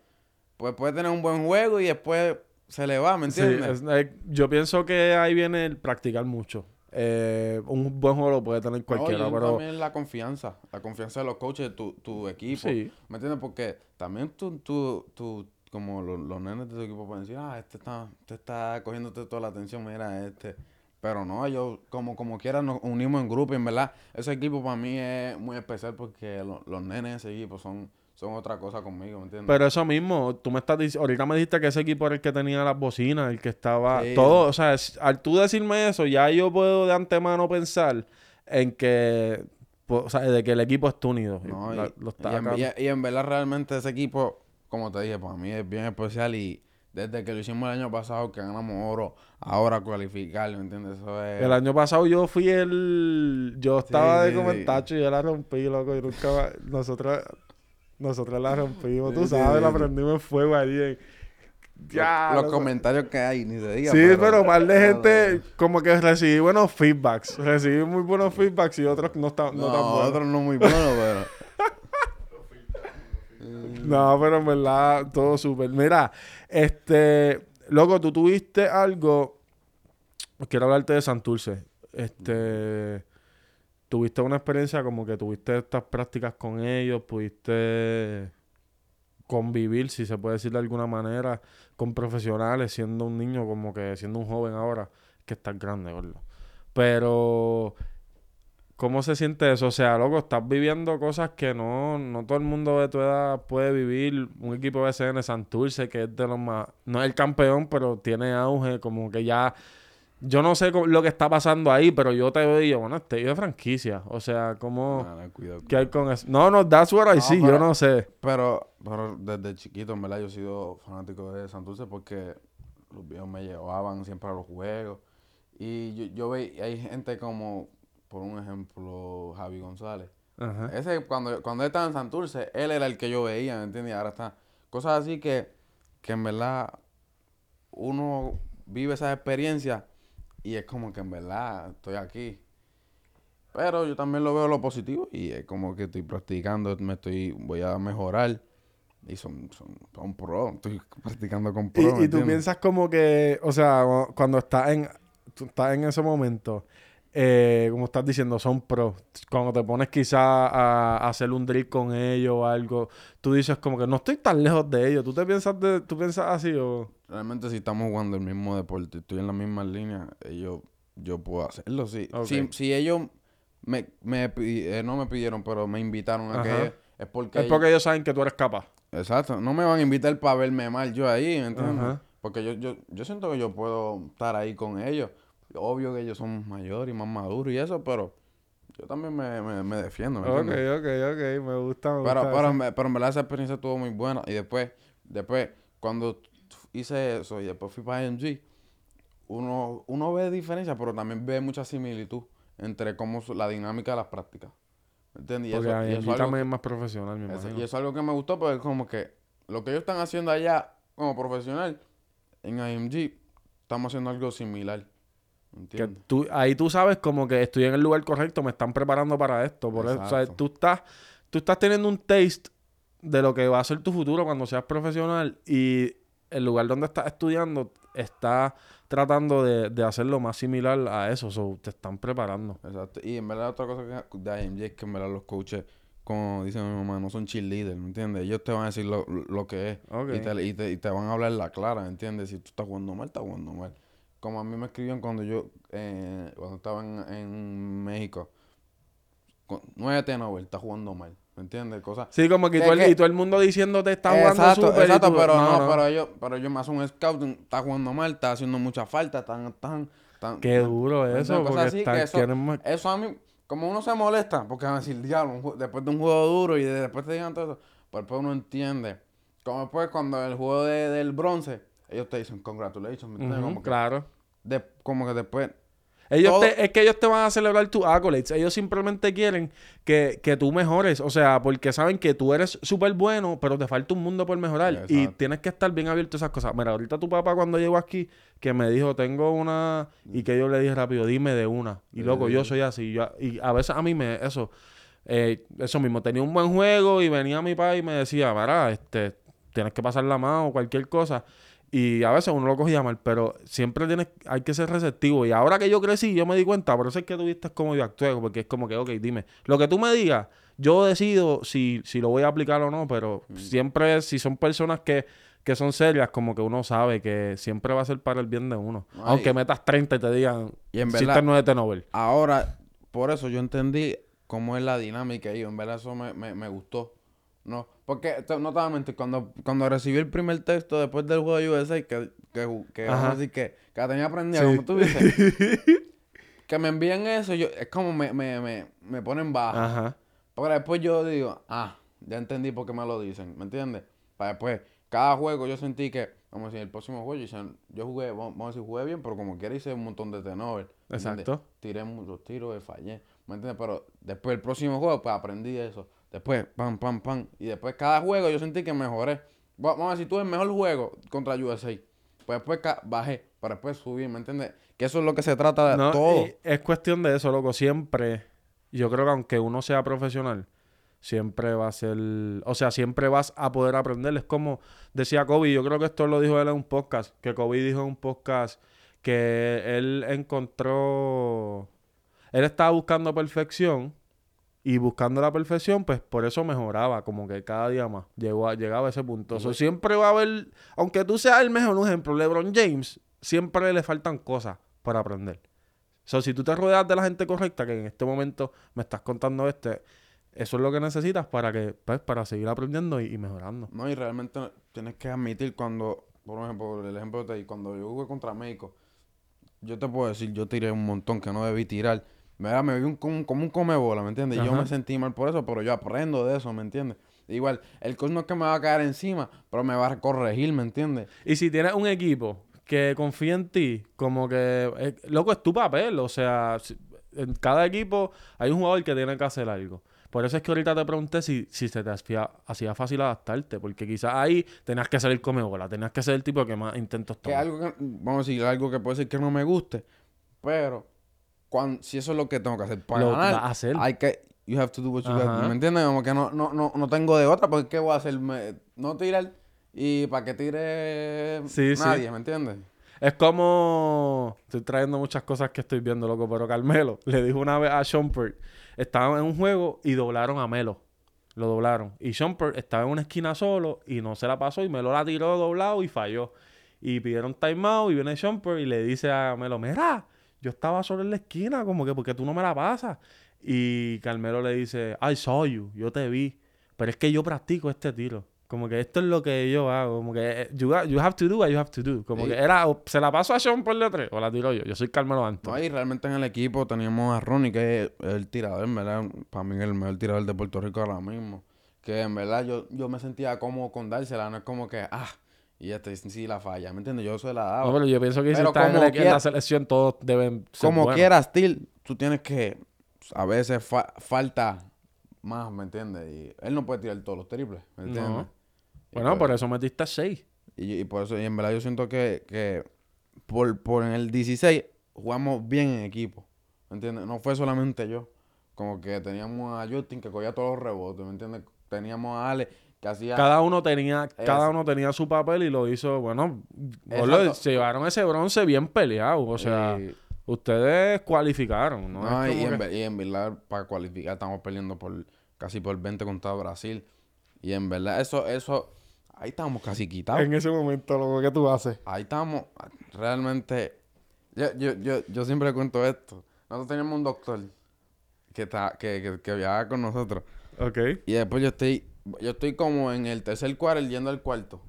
S1: pues puede tener un buen juego y después se le va, ¿me
S3: Sí,
S1: entiendes?
S3: es- eh, yo pienso que ahí viene el practicar mucho. Eh, un buen juego lo puede tener cualquiera, pero
S1: también la confianza, la confianza de los coaches de tu, tu equipo.
S3: Sí.
S1: ¿Me entiendes? Porque también tú, tú, tú como los, los nenes de tu equipo pueden decir, ah, este está, este está cogiéndote toda la atención, mira este. Pero no, ellos como, como quiera nos unimos en grupo y en verdad ese equipo para mí es muy especial porque lo- los nenes de ese equipo son, son otra cosa conmigo, ¿me entiendes?
S3: Pero eso mismo, tú me estás diciendo, ahorita me dijiste que ese equipo era el que tenía las bocinas, el que estaba
S1: Sí.
S3: todo, o sea, es- al tú decirme eso, ya yo puedo de antemano pensar en que, pues, o sea, de que el equipo está unido.
S1: No, y,
S3: La- lo está
S1: y en, y- y en verdad realmente ese equipo, como te dije, para mí es bien especial y desde que lo hicimos el año pasado que ganamos oro, ahora cualificar, ¿me entiendes? Eso es...
S3: El año pasado yo fui el... Yo estaba de
S1: sí,
S3: comentacho y yo la rompí, loco. Y nunca... Nosotros... Nosotros la rompimos, tú sabes, la prendimos en fuego allí. en- Ya,
S1: los comentarios que hay, ni se diga.
S3: Sí, pero, mal de gente, como que recibí buenos feedbacks. Recibí muy buenos feedbacks y otros no, están no,
S1: No,
S3: tan buenos.
S1: otros no muy buenos, pero...
S3: No, pero en verdad, todo súper. Mira, este, loco, tú tuviste algo. Quiero hablarte de Santurce. Este, tuviste una experiencia como que tuviste estas prácticas con ellos, pudiste convivir, si se puede decir de alguna manera, con profesionales, siendo un niño, como que siendo un joven ahora, que estás grande, gordo. Pero, ¿cómo se siente eso? O sea, loco, estás viviendo cosas que no, no todo el mundo de tu edad puede vivir. Un equipo de SN Santurce, que es de los más, no es el campeón, pero tiene auge, como que ya. Yo no sé lo que está pasando ahí, pero yo te veo y yo, bueno, este de franquicia. O sea, ¿cómo.
S1: Nada, cuidado.
S3: ¿Qué hay con eso? No, no, that's what I
S1: No,
S3: see, yo no sé.
S1: Pero, pero desde chiquito, en verdad, yo he sido fanático de Santurce porque los viejos me llevaban siempre a los juegos. Y yo, yo veía, hay gente como, por un ejemplo, Javi González.
S3: Ajá.
S1: Ese, cuando, cuando él estaba en Santurce, él era el que yo veía, ¿me entiendes? Ahora está. Cosas así que, que en verdad uno vive esa experiencia y es como que en verdad estoy aquí. Pero yo también lo veo lo positivo y es como que estoy practicando, me estoy, voy a mejorar. Y son, son, son pro, estoy practicando con pro.
S3: Y,
S1: ¿me
S3: y tú piensas como que, o sea, cu- cuando estás en, tú estás en ese momento, eh, como estás diciendo, son pros. Cuando te pones quizá a, a hacer un drill con ellos o algo, tú dices como que no estoy tan lejos de ellos. ¿Tú te piensas de, tú piensas así o...?
S1: Realmente si estamos jugando el mismo deporte, estoy en la misma línea, ellos, yo puedo hacerlo. Si,
S3: Ok.
S1: si, si ellos me, me eh, no me pidieron, pero me invitaron a
S3: Ajá.
S1: que es porque,
S3: Es porque ellos saben que tú eres capaz.
S1: Exacto, no me van a invitar para verme mal yo ahí, ¿me entiendes?
S3: Ajá.
S1: Porque yo, yo, yo siento que yo puedo estar ahí con ellos. Obvio que ellos son mayores y más maduros y eso, pero yo también me, me, me defiendo, ¿me
S3: Ok,
S1: entiendes?
S3: ok, ok. Me gusta, me
S1: Pero,
S3: gusta
S1: pero, pero en verdad esa experiencia estuvo muy buena. Y después, después, cuando hice eso y después fui para IMG, uno, uno ve diferencia, pero también ve mucha similitud entre cómo la dinámica de las prácticas. ¿Me entiendes? Y
S3: Porque
S1: eso, y eso algo-
S3: también es más profesional, me
S1: eso-
S3: imagino.
S1: y eso es algo que me gustó, porque es como que lo que ellos están haciendo allá como profesional, en IMG, estamos haciendo algo similar. ¿Me
S3: Que tú, ahí tú sabes como que estoy en el lugar correcto, me están preparando para esto. Por eso, o sea, tú estás, tú estás teniendo un taste de lo que va a ser tu futuro cuando seas profesional y el lugar donde estás estudiando está tratando de, de hacerlo más similar a eso. So, te están preparando.
S1: Exacto. Y en verdad otra cosa que IMG es que en verdad los coaches, como dice mi mamá, no son cheerleaders, ¿me entiendes? Ellos te van a decir lo, lo que es. Y, te, y, te, y te van a hablar la clara, ¿me entiendes? Si tú estás jugando mal, estás jugando mal. Como a mí me escribían cuando yo, eh, cuando estaba en, en México, con, no está jugando mal, ¿me entiendes? Cosas...
S3: Sí, como que, todo el,
S1: que-
S3: y todo el mundo diciéndote está jugando
S1: Exacto,
S3: tú-
S1: pero no, pero ellos, pero ellos me hacen un scouting, está jugando mal, está haciendo mucha falta, están, están, están...
S3: Qué duro
S1: ¿me
S3: eso, porque
S1: así
S3: están-
S1: eso-
S3: quieren más-
S1: Eso a mí, como uno se molesta, porque van a decir, diablo, después de un juego duro y de- después te digan todo eso, pero después uno entiende. Como después cuando el juego de- del bronce, ellos te dicen, congratulations, ¿me entiendes?
S3: Ujú,
S1: como, que,
S3: claro.
S1: de- como que después,
S3: Ellos
S1: Todo-
S3: te- es que ellos te van a celebrar tus accolades. Ellos simplemente quieren que, que tú mejores. O sea, porque saben que tú eres súper bueno, pero te falta un mundo por mejorar. Y tienes que estar bien abierto a esas cosas. Mira, ahorita tu papá cuando llegó aquí, que me dijo, tengo una... Y que yo le dije rápido, dime de una. Y loco, yo soy así. Yo- y a veces a mí me... Eso. eh, eso mismo. Tenía un buen juego y venía mi papá y me decía, mira, este... Tienes que pasar la mano o cualquier cosa. Y a veces uno lo cogía mal, pero siempre tienes, hay que ser receptivo. Y ahora que yo crecí, yo me di cuenta, por eso es que tú viste cómo yo actué, porque es como que, ok, dime, lo que tú me digas, yo decido si, si lo voy a aplicar o no, pero
S1: Mm.
S3: siempre, si son personas que, que son serias, como que uno sabe que siempre va a ser para el bien de uno.
S1: Ay.
S3: Aunque metas 30 y te digan,
S1: Y en
S3: "Hiciste
S1: verdad-
S3: 9 de Nobel.
S1: ahora, por eso yo entendí cómo es la dinámica y en verdad eso me, me, me gustó. No, porque te- no te voy a mentir, cuando, cuando recibí el primer texto después del juego de USA, que, que, vamos a decir que, que la tenía aprendida,
S3: Sí.
S1: como tú dices, que me envían eso, yo, es como me, me, me, me ponen baja.
S3: Ajá.
S1: Pero después yo digo, ah, ya entendí por qué me lo dicen, ¿me entiendes? Para después, cada juego yo sentí que, vamos a decir, el próximo juego, yo, jugué, vamos a decir, jugué bien, pero como quiera hice un montón de tenores. ¿me entiendes?
S3: Exacto.
S1: Tiré muchos tiros, y fallé, ¿me entiendes? Pero después el próximo juego, pues aprendí eso. Después, pam, pam, pam. Y después cada juego yo sentí que mejoré. Va- Vamos a decir, tuve el mejor juego contra USA. Pues después bajé, para después subir, ¿me entiendes? Que eso es lo que se trata de
S3: No,
S1: todo.
S3: es cuestión de eso, loco. Siempre, yo creo que aunque uno sea profesional, siempre va a ser, o sea, siempre vas a poder aprender. Es como decía Kobe, yo creo que esto lo dijo él en un podcast, que Kobe dijo en un podcast que él encontró, él estaba buscando perfección y buscando la perfección, pues por eso mejoraba, como que cada día más llegó a, llegaba a ese punto. O sea, siempre va a haber, aunque tú seas el mejor, un ejemplo, LeBron James, siempre le faltan cosas para aprender. So, si tú te rodeas de la gente correcta, que en este momento me estás contando este, eso es lo que necesitas para que, pues, para seguir aprendiendo y, y mejorando.
S1: No, y realmente tienes que admitir cuando, por ejemplo, el ejemplo de cuando yo jugué contra México, yo te puedo decir, yo tiré un montón que no debí tirar. Mira, me vi un, como, como un come bola, ¿me entiendes? Y Yo me sentí mal por eso, pero yo aprendo de eso, ¿me entiendes? Igual, el coach no es que me va a caer encima, pero me va a corregir, ¿me entiendes?
S3: Y si tienes un equipo que confía en ti, como que, eh, loco, es tu papel. O sea, si- en cada equipo hay un jugador que tiene que hacer algo. Por eso es que ahorita te pregunté si, si se te hacía, hacía fácil adaptarte, porque quizás ahí tenías que el come bola, tenías que ser el tipo que más intentos
S1: Que
S3: toma.
S1: algo que, vamos a decir, algo que puede ser que no me guste, pero si eso es lo que tengo que hacer para
S3: Lo
S1: ganar,
S3: vas a hacer.
S1: hay que, you have to do what you got, ¿me entiendes? Como que no, no, no, no tengo de otra, porque ¿qué voy a hacer? Me- no tirar y para que tire
S3: Sí, sí.
S1: nadie, ¿me entiendes?
S3: Es como. Estoy trayendo muchas cosas que estoy viendo, loco. Pero Carmelo le dijo una vez a Shumpert. Estaban en un juego y doblaron a Melo. Lo doblaron. Y Shumpert estaba en una esquina solo y no se la pasó. Y Melo la tiró doblado y falló. Y pidieron timeout y viene Shumpert y le dice a Melo: Mira, yo estaba solo en la esquina, como que porque tú no me la pasas. Y Carmelo le dice: I saw you, yo te vi. Pero es que yo practico este tiro. Como que esto es lo que yo hago. Como que eh, you, you have to do what you have to do. Como
S1: Sí.
S3: que era, o se la paso a Sean por la tres o la tiro yo. Yo soy Carmelo Anthony.
S1: No, y realmente en el equipo teníamos a Ronnie, que es el tirador, en verdad, para mí el mejor tirador de Puerto Rico ahora mismo. Que en verdad yo, yo me sentía cómodo con dársela, no es como que, ah, y este sí la falla, ¿me entiendes? Yo se la daba.
S3: No, pero yo pienso que si en,
S1: como
S3: en
S1: quiera-
S3: la selección todos deben ser
S1: como
S3: buenos.
S1: quiera, still, tú tienes que, a veces fa- falta más, ¿me entiendes? Y él no puede tirar todos los triples, ¿me entiendes?
S3: No. Bueno,
S1: pues-
S3: por eso metiste seis.
S1: Y, y por eso, y en verdad yo siento que, que por, por en el 16 jugamos bien en equipo. ¿Me entiendes? No fue solamente yo. Como que teníamos a Justin que cogía todos los rebotes, ¿me entiendes? Teníamos a Ale que hacía...
S3: Cada uno tenía, cada uno tenía su papel y lo hizo, bueno, se llevaron ese bronce bien peleado. O sea,
S1: y-
S3: ustedes cualificaron, ¿no?
S1: y, en,
S3: que-
S1: ver- y en verdad, para cualificar, estamos perdiendo por casi por 20 contra Brasil. Y en verdad, eso, eso, ahí estamos casi quitados.
S3: en ese momento, lo que tú haces.
S1: Ahí estamos, realmente. Yo, yo, yo, yo siempre cuento esto. Nosotros teníamos un doctor que, está, que, que, que viajaba con nosotros.
S3: Ok.
S1: Y después yo estoy, yo estoy como en el tercer cuarto yendo al cuarto.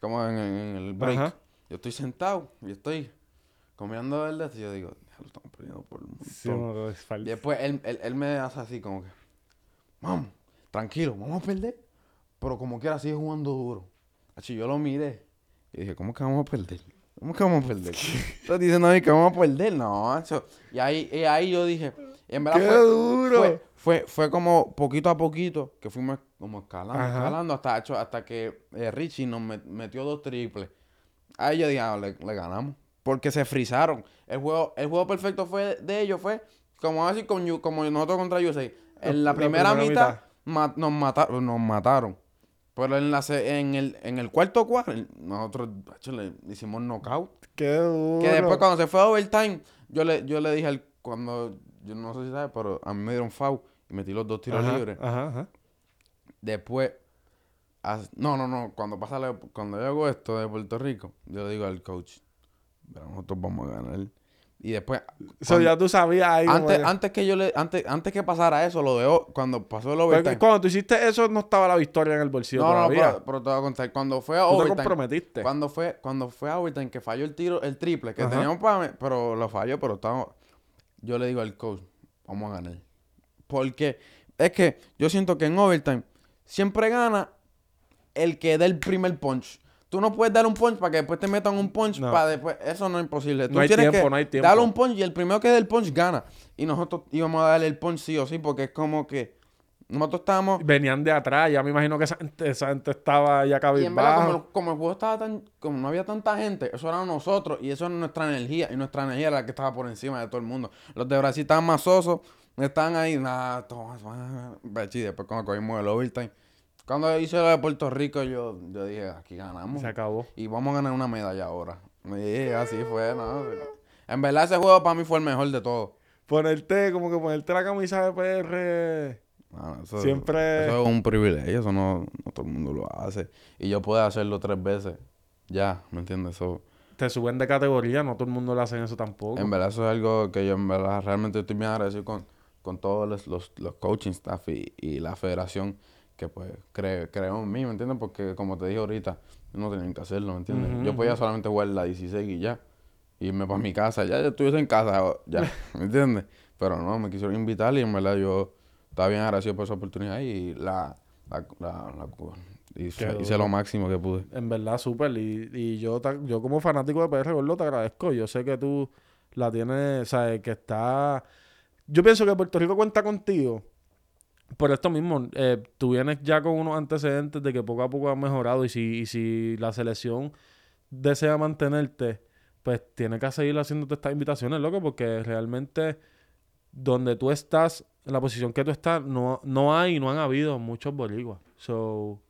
S1: Como en, en el break.
S3: Ajá.
S1: Yo estoy sentado y estoy comiendo el. Y yo digo, "Ya lo estamos perdiendo por un montón".
S3: Sí, no, es
S1: Y
S3: falso.
S1: después él, él, él me hace así como que, vamos, tranquilo, vamos a perder. Pero como quiera sigue jugando duro. Así yo lo miré y dije, ¿cómo que vamos a perder? ¿Cómo que vamos a perder? Estás diciendo a mí que vamos a perder, no, macho. Y ahí, y ahí yo dije, en verdad
S3: ¡Qué
S1: fue,
S3: duro!
S1: Fue, fue, fue como poquito a poquito que fuimos como escalando,
S3: Ajá.
S1: escalando hasta, hecho, hasta que eh, Richie nos met- metió dos triples. Ahí yo dije, ah, le, le ganamos. Porque se frizaron. El juego, el juego perfecto fue de ellos fue como así con, Yu- como nosotros contra USA. En la,
S3: La
S1: primera,
S3: primera
S1: mitad,
S3: mitad.
S1: ma- nos, mataron, nos mataron. Pero en, la, en, el, en el cuarto cuarto, nosotros macho, le hicimos knockout.
S3: ¡Qué duro!
S1: Que después cuando se fue a overtime, yo le, yo le dije al, cuando, yo no sé si sabes, pero a mí me dieron foul y metí los dos tiros
S3: Ajá,
S1: libres.
S3: Ajá, ajá.
S1: Después, as- no, no, no, cuando pasa, la- cuando yo hago esto de Puerto Rico, yo le digo al coach, "Pero nosotros vamos a ganar. Y después,
S3: Eso ya tú sabías ahí.
S1: antes,
S3: que-
S1: antes que yo le, antes, antes que pasara eso, lo veo, cuando pasó el overtime.
S3: cuando tú hiciste eso, no estaba la victoria en el bolsillo
S1: No, no,
S3: todavía.
S1: pero, pero te voy a contar, cuando fue a
S3: tú te
S1: overtime,
S3: comprometiste.
S1: cuando fue, cuando fue a overtime, que falló el tiro, el triple, que
S3: Ajá.
S1: teníamos para, pero lo falló, pero estábamos, yo le digo al coach, vamos a ganar. Porque es que yo siento que en overtime siempre gana el que dé el primer punch. Tú no puedes dar un punch para que después te metan un punch
S3: No.
S1: para después. Eso no es imposible. Tú
S3: No hay
S1: tienes
S3: tiempo,
S1: que
S3: no hay tiempo.
S1: darle un punch y el primero que dé el punch gana. Y nosotros íbamos a darle el punch sí o sí, porque es como que nosotros estábamos
S3: Venían de atrás, ya me imagino que esa gente, esa gente estaba ya
S1: como,
S3: cabizbajo.
S1: el- como el juego estaba tan, como no había tanta gente, eso era nosotros y eso era nuestra energía. Y nuestra energía era la que estaba por encima de todo el mundo. Los de Brasil estaban más sosos, estaban ahí, nada, toma, toma. Bechi, después cuando cogimos el overtime. Cuando hice lo de Puerto Rico, yo, yo dije, aquí ganamos.
S3: Se acabó.
S1: Y vamos a ganar una medalla ahora. Y así fue, ¿no? En verdad, ese juego para mí fue el mejor de todos.
S3: Ponerte, como que ponerte la camisa de PR.
S1: Mano, eso-
S3: Siempre-
S1: Eso es un privilegio, eso no, no todo el mundo lo hace. Y yo puedo hacerlo tres veces. Ya, ¿me entiendes? Eso,
S3: Te suben de categoría, no todo el mundo le hacen eso tampoco.
S1: en verdad, eso es algo que yo en verdad realmente estoy bien agradecido con, con todos los, los, los coaching staff y, y la federación que pues cre- creó en mí, ¿me entiendes? Porque como te dije ahorita, no tenían que hacerlo, ¿me entiendes?
S3: Ujú,
S1: Yo podía solamente jugar la 16 y ya. Irme para mi casa, ya yo estuviese en casa, ya, ¿me entiendes? Pero no, me quisieron invitar y en verdad yo estaba bien agradecido por esa oportunidad y la, la, la, la- hice, hice lo máximo que pude.
S3: En verdad, súper. Y, y yo, ta- yo como fanático de PR Gordo te agradezco. Yo sé que tú la tienes, o sea, que está... Yo pienso que Puerto Rico cuenta contigo. Por esto mismo, eh, tú vienes ya con unos antecedentes de que poco a poco has mejorado y si, y si la selección desea mantenerte, pues tiene que seguir haciéndote estas invitaciones, loco, porque realmente donde tú estás, en la posición que tú estás, no, no hay no han habido muchos boricuas. So,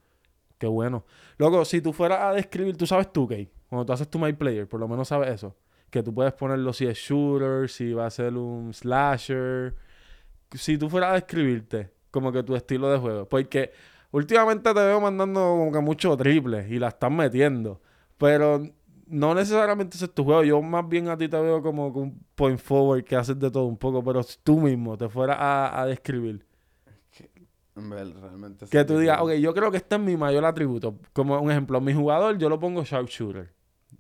S3: qué bueno. Loco, si tú fueras a describir, tú sabes 2K, cuando tú haces tu My Player, por lo menos sabes eso. Que tú puedes ponerlo si es shooter, si va a ser un slasher. Si tú fueras a describirte como que tu estilo de juego. Porque últimamente te veo mandando como que mucho triple y la estás metiendo. Pero no necesariamente ese es tu juego. Yo más bien a ti te veo como un point forward que haces de todo un poco. Pero si tú mismo te fueras a, a describir.
S1: Realmente
S3: Que tú digas, ok, yo creo que este es mi mayor atributo. Como un ejemplo, mi jugador yo lo pongo sharpshooter.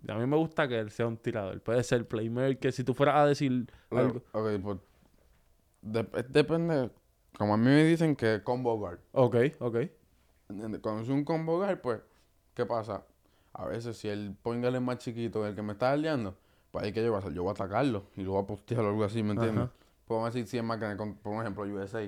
S3: A mí me gusta que él sea un tirador. Puede ser playmaker. Si tú fueras a decir algo.
S1: Ok, pues. dep- depende. Como a mí me dicen que combo guard.
S3: Ok, ok.
S1: Cuando es un combo guard, pues, ¿qué pasa? A veces si el point guard es más chiquito que el que me está aliando, pues ahí que yo voy a hacer, yo voy a atacarlo y lo voy a postear o algo así, ¿me entiendes?
S3: Ajá.
S1: Podemos decir si es más grande, por ejemplo, USA.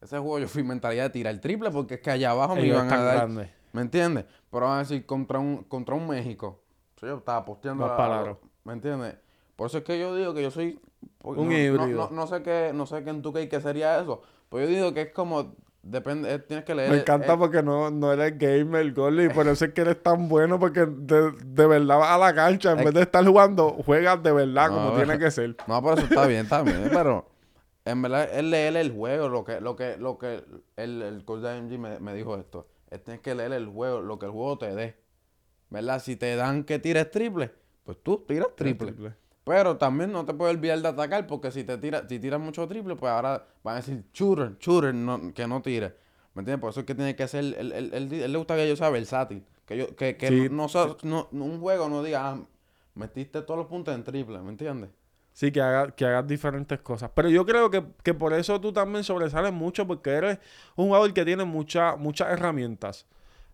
S1: Ese juego yo fui mentalidad de tirar el triple porque es que allá abajo me
S3: Ellos
S1: iban a dar. ¿me entiendes? Pero vamos a decir contra un, contra un México. Yo estaba posteando
S3: Más largo.
S1: ¿me entiendes? Por eso es que yo digo que yo soy porque
S3: Un
S1: no,
S3: híbrido.
S1: No, no sé qué, no sé qué en tu case qué sería eso. Pues yo digo que es como depende, tienes que leer.
S3: Me encanta
S1: eh,
S3: porque no, no eres gamer, Gordy. Por eso es que eres tan bueno. Porque de, de verdad vas a la cancha. En
S1: Es-
S3: vez de estar jugando, juegas de verdad
S1: No,
S3: como tiene que ser.
S1: No, pero eso está bien, bien, pero en verdad es leer el juego, lo que, lo que, lo que el, el coach de AMG me, me dijo esto. Es tienes que leer el juego, lo que el juego te dé. ¿Verdad? Si te dan que tires triple, pues tú tiras triple. Pero también no te puedes olvidar de atacar, porque si te tiras, si tiras mucho triple, pues ahora van a decir shooter, shooter, no, que no tire. ¿Me entiendes? Por eso es que tiene que ser, él, él- él- él le gusta que yo sea versátil. Que yo, que, que
S3: Sí.
S1: no, no no- un juego no diga, ah, metiste todos los puntos en triple, ¿me entiendes?
S3: Sí, que, haga- que hagas diferentes cosas. Pero yo creo que, que por eso tú también sobresales mucho, porque eres un jugador que tiene mucha- muchas herramientas.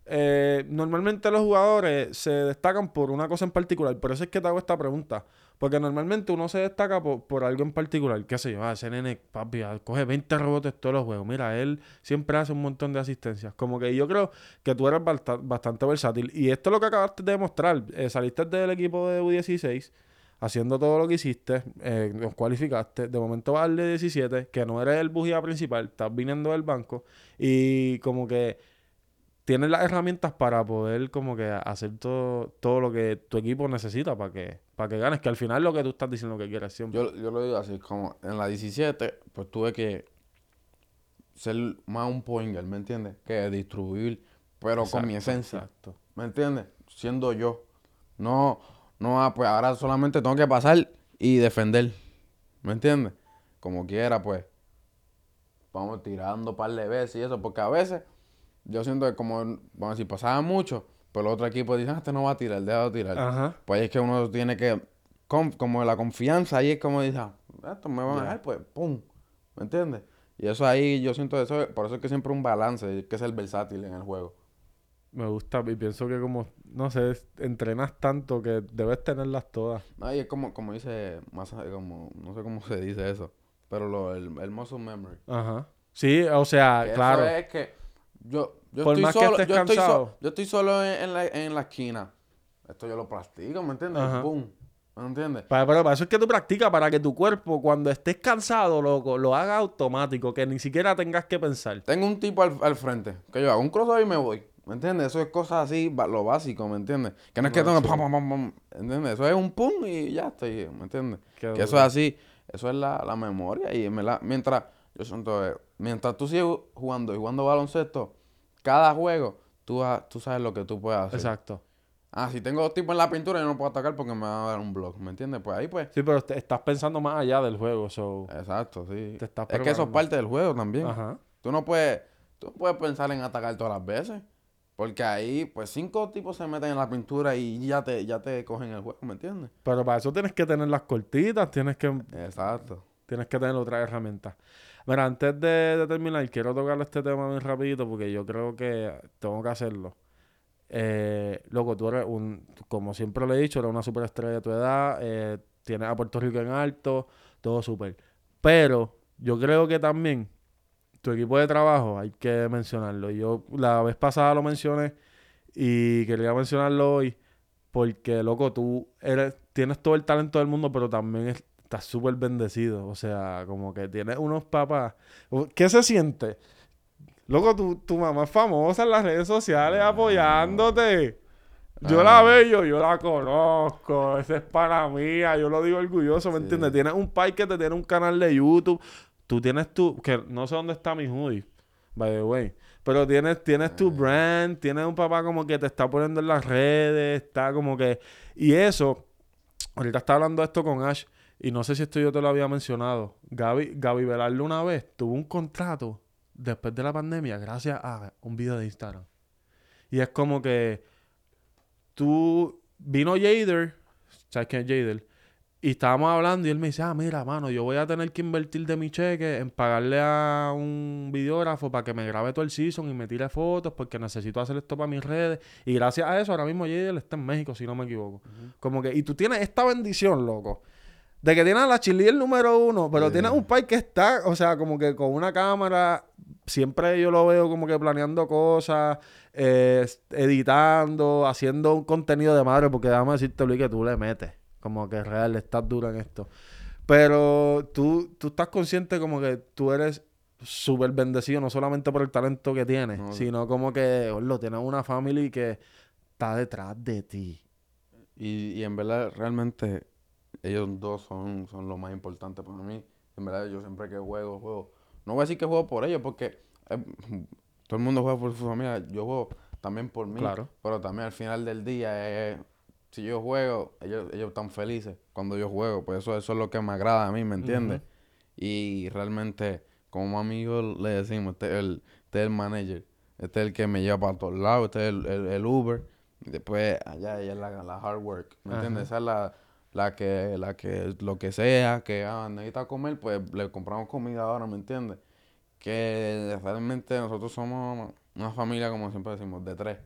S3: Eh, normalmente los jugadores se destacan por una cosa en particular. Por eso es que te hago esta pregunta. Porque normalmente uno se destaca por, por algo en particular. ¿Qué sé yo? Ah, ese nene, papi, ah, coge 20 rebotes todos los juegos. Mira, él siempre hace un montón de asistencias. Como que yo creo que tú eres basta- bastante versátil. Y esto es lo que acabaste de demostrar. Eh, saliste del equipo de U16 haciendo todo lo que hiciste, eh, nos cualificaste, de momento vas al de 17, que no eres el bujía principal, estás viniendo del banco y como que tienes las herramientas para poder como que hacer todo, todo lo que tu equipo necesita para que, para que ganes, que al final lo que tú estás diciendo que quieres siempre.
S1: Yo, yo lo digo así, como en la 17, pues tuve que ser más un point guard, ¿me entiendes? Que distribuir, pero con mi esencia,
S3: Exacto.
S1: ¿me entiendes? Siendo yo. No, no, ah, pues ahora solamente tengo que pasar y defender, ¿me entiendes? Como quiera, pues, vamos tirando un par de veces y eso, porque a veces yo siento que como, vamos a decir, pasaba mucho, pero el otro equipo dice, ah, este no va a tirar, déjalo tirar.
S3: Ajá.
S1: Pues ahí es que uno tiene que, como la confianza, ahí es como dice, ah, esto me van
S3: Ya.
S1: a dejar, pues, pum, ¿me entiendes? Y eso ahí, yo siento eso, por eso es que siempre un balance, hay que ser versátil en el juego.
S3: Me gusta y pienso que como, no sé, entrenas tanto que debes tenerlas todas.
S1: Ahí es como, como dice, más como, no sé cómo se dice eso, pero lo, el, el muscle memory.
S3: Ajá. Sí, o sea,
S1: Que
S3: claro.
S1: Eso es que yo, yo
S3: Por
S1: estoy
S3: más que
S1: solo,
S3: estés
S1: yo estoy, so-
S3: cansado.
S1: yo estoy solo en, en la, en la esquina. Esto yo lo practico, ¿me entiendes?
S3: Ajá.
S1: Pum, ¿me entiendes?
S3: Para, pero para eso es que tú practicas, para que tu cuerpo, cuando estés cansado, loco, lo haga automático, que ni siquiera tengas que pensar.
S1: Tengo un tipo al, al frente, que yo hago un crossover y me voy. ¿Me entiendes? Eso es cosas así, lo básico, ¿me entiendes? Que no es que tengo pam, pam, pam, pam, ¿entiendes? Eso es un pum y ya estoy, ¿me entiendes?
S3: Qué
S1: Que eso es así, eso es la, la memoria y me la- mientras, yo siento, eh, mientras tú sigues jugando y jugando baloncesto, cada juego, tú, tú sabes lo que tú puedes hacer.
S3: Exacto.
S1: Ah, si tengo dos tipos en la pintura, yo no puedo atacar porque me van a dar un block, ¿me entiendes? Pues ahí pues,
S3: Sí, pero te- estás pensando más allá del juego, so...
S1: exacto, sí.
S3: Te estás
S1: es que eso es parte del juego también.
S3: Ajá.
S1: Tú no puedes, tú no puedes pensar en atacar todas las veces. Porque ahí, pues, cinco tipos se meten en la pintura y ya te, ya te cogen el juego, ¿me entiendes?
S3: Pero para eso tienes que tener las cortitas, tienes que,
S1: Exacto.
S3: tienes que tener otras herramientas. Mira, antes de, terminar, quiero tocar este tema muy rapidito porque yo creo que tengo que hacerlo. Eh, loco, tú eres un, como siempre le he dicho, eres una superestrella de tu edad, eh, tienes a Puerto Rico en alto, todo súper. Pero yo creo que también tu equipo de trabajo hay que mencionarlo. Yo la vez pasada lo mencioné y quería mencionarlo hoy porque, loco, tú eres, tienes todo el talento del mundo, pero también es- estás súper bendecido. O sea, como que tienes unos papás. ¿Qué se siente? Loco, tu, tu mamá es famosa en las redes sociales apoyándote. Yo la
S1: Ah.
S3: veo, yo, yo la conozco. Esa es para mía. Yo lo digo orgulloso, ¿me
S1: Sí.
S3: entiendes? Tienes un pai que te tiene un canal de YouTube. Tú tienes tu... Que no sé dónde está mi hoodie, by the way. Pero tienes, tienes tu brand. Tienes un papá como que te está poniendo en las redes. Está como que... Y eso... Ahorita estaba hablando esto con Ash. Y no sé si esto yo te lo había mencionado. Gaby, Gaby Velarde una vez tuvo un contrato después de la pandemia gracias a un video de Instagram. Y es como que tú vino Jader, ¿sabes quién es Jader? Y estábamos hablando y él me dice, ah, mira, mano, yo voy a tener que invertir de mi cheque en pagarle a un videógrafo para que me grabe todo el season y me tire fotos porque necesito hacer esto para mis redes. Y gracias a eso, ahora mismo Jader está en México, si no me equivoco. Como que, y tú tienes esta bendición, loco. De que tienes a la el número uno, pero
S1: Sí.
S3: tienes un país que está, o sea, como que con una cámara, siempre yo lo veo como que planeando cosas, eh, editando, haciendo un contenido de madre, porque déjame decirte, Luis, que tú le metes. Como que real, estás duro en esto. Pero tú, tú estás consciente como que tú eres súper bendecido, no solamente por el talento que tienes,
S1: No.
S3: sino como que, lo tienes una family que está detrás de ti.
S1: Y, y en verdad, realmente, ellos dos son, son lo más importante para mí. En verdad, yo siempre que juego, juego. No voy a decir que juego por ellos, porque eh, todo el mundo juega por su familia. Yo juego también por mí.
S3: Claro.
S1: Pero también al final del día, eh, si yo juego, ellos, ellos están felices cuando yo juego. Pues eso, eso es lo que me agrada a mí, ¿me entiendes? Y realmente, como amigos, le decimos, este es el, este es el manager. Este es el que me lleva para todos lados. Este es el, el- el Uber. Y después, allá ella es la, la hard work. ¿Me entiendes? Esa es la, la que, la que, lo que sea, que ah, necesita comer, pues le compramos comida ahora, ¿me entiendes? Que realmente nosotros somos una familia, como siempre decimos, de tres.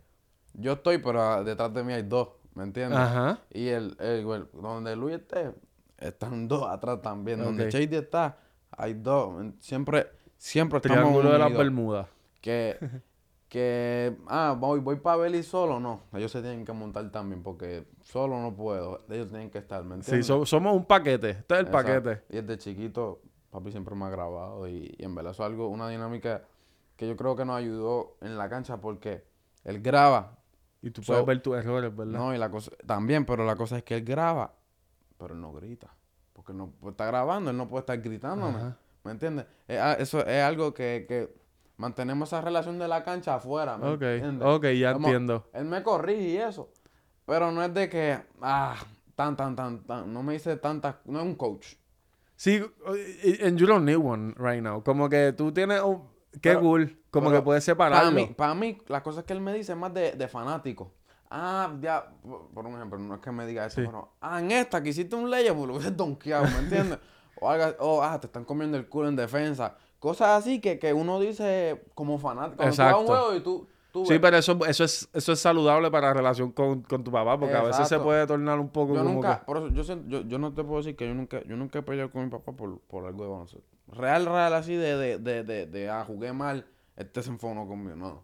S1: Yo estoy, pero detrás de mí hay dos, ¿me entiendes?
S3: Ajá.
S1: Y el, el, el- donde Luis esté, están dos atrás también. Donde. Shady está, hay dos. Siempre, siempre estamos
S3: Triángulo de las
S1: unidos.
S3: Bermudas.
S1: Que, que, ah, voy, voy para Beli solo, no. Ellos se tienen que montar también porque solo no puedo. Ellos tienen que estar, ¿me
S3: Sí,
S1: entiendes?
S3: so- somos un paquete. Este es el
S1: Exacto.
S3: paquete.
S1: Y desde chiquito, papi siempre me ha grabado. Y, y en verdad eso es algo, una dinámica que yo creo que nos ayudó en la cancha porque él graba.
S3: Y tú
S1: So-
S3: puedes ver tus errores, ¿verdad?
S1: No, y la cosa, también, pero la cosa es que él graba, pero él no grita. Porque él no puede estar grabando, él no puede estar gritándome.
S3: Ajá.
S1: ¿Me entiendes? Es a- eso es algo que, que mantenemos esa relación de la cancha afuera. ¿me
S3: ok,
S1: entiendes?
S3: ok, ya
S1: Como-
S3: entiendo.
S1: Él me corrige y eso. Pero no es de que, ah, tan, tan, tan, tan. No me dice tantas. No es un coach.
S3: Sí, and you don't need one right now. Como que tú tienes un... Qué
S1: Pero-
S3: cool. Como que puedes
S1: Para
S3: separarlo.
S1: mí, para mí, las cosas que él me dice es más de, de fanático. Ah, ya, por un ejemplo, no es que me diga eso,
S3: Sí.
S1: pero, ah, en esta que hiciste un ley, pues lo hubieses donkeado, ¿me entiendes? o, algo, o, ah, te están comiendo el culo en defensa. Cosas así que, que uno dice como fanático. Cuando tú vas a un
S3: Exacto.
S1: juego y tú, tú
S3: Sí, pero eso, eso, es, eso es saludable para la relación con, con tu papá, porque a veces se
S1: Exacto.
S3: puede tornar un poco
S1: Yo
S3: como
S1: nunca,
S3: que-
S1: por eso, yo, siento- yo, yo no te puedo decir que yo nunca, yo nunca he peleado con mi papá por, por algo de baloncesto. Real, real, así de, de, de, de, de, ah, jugué mal, este se enfonó conmigo, no.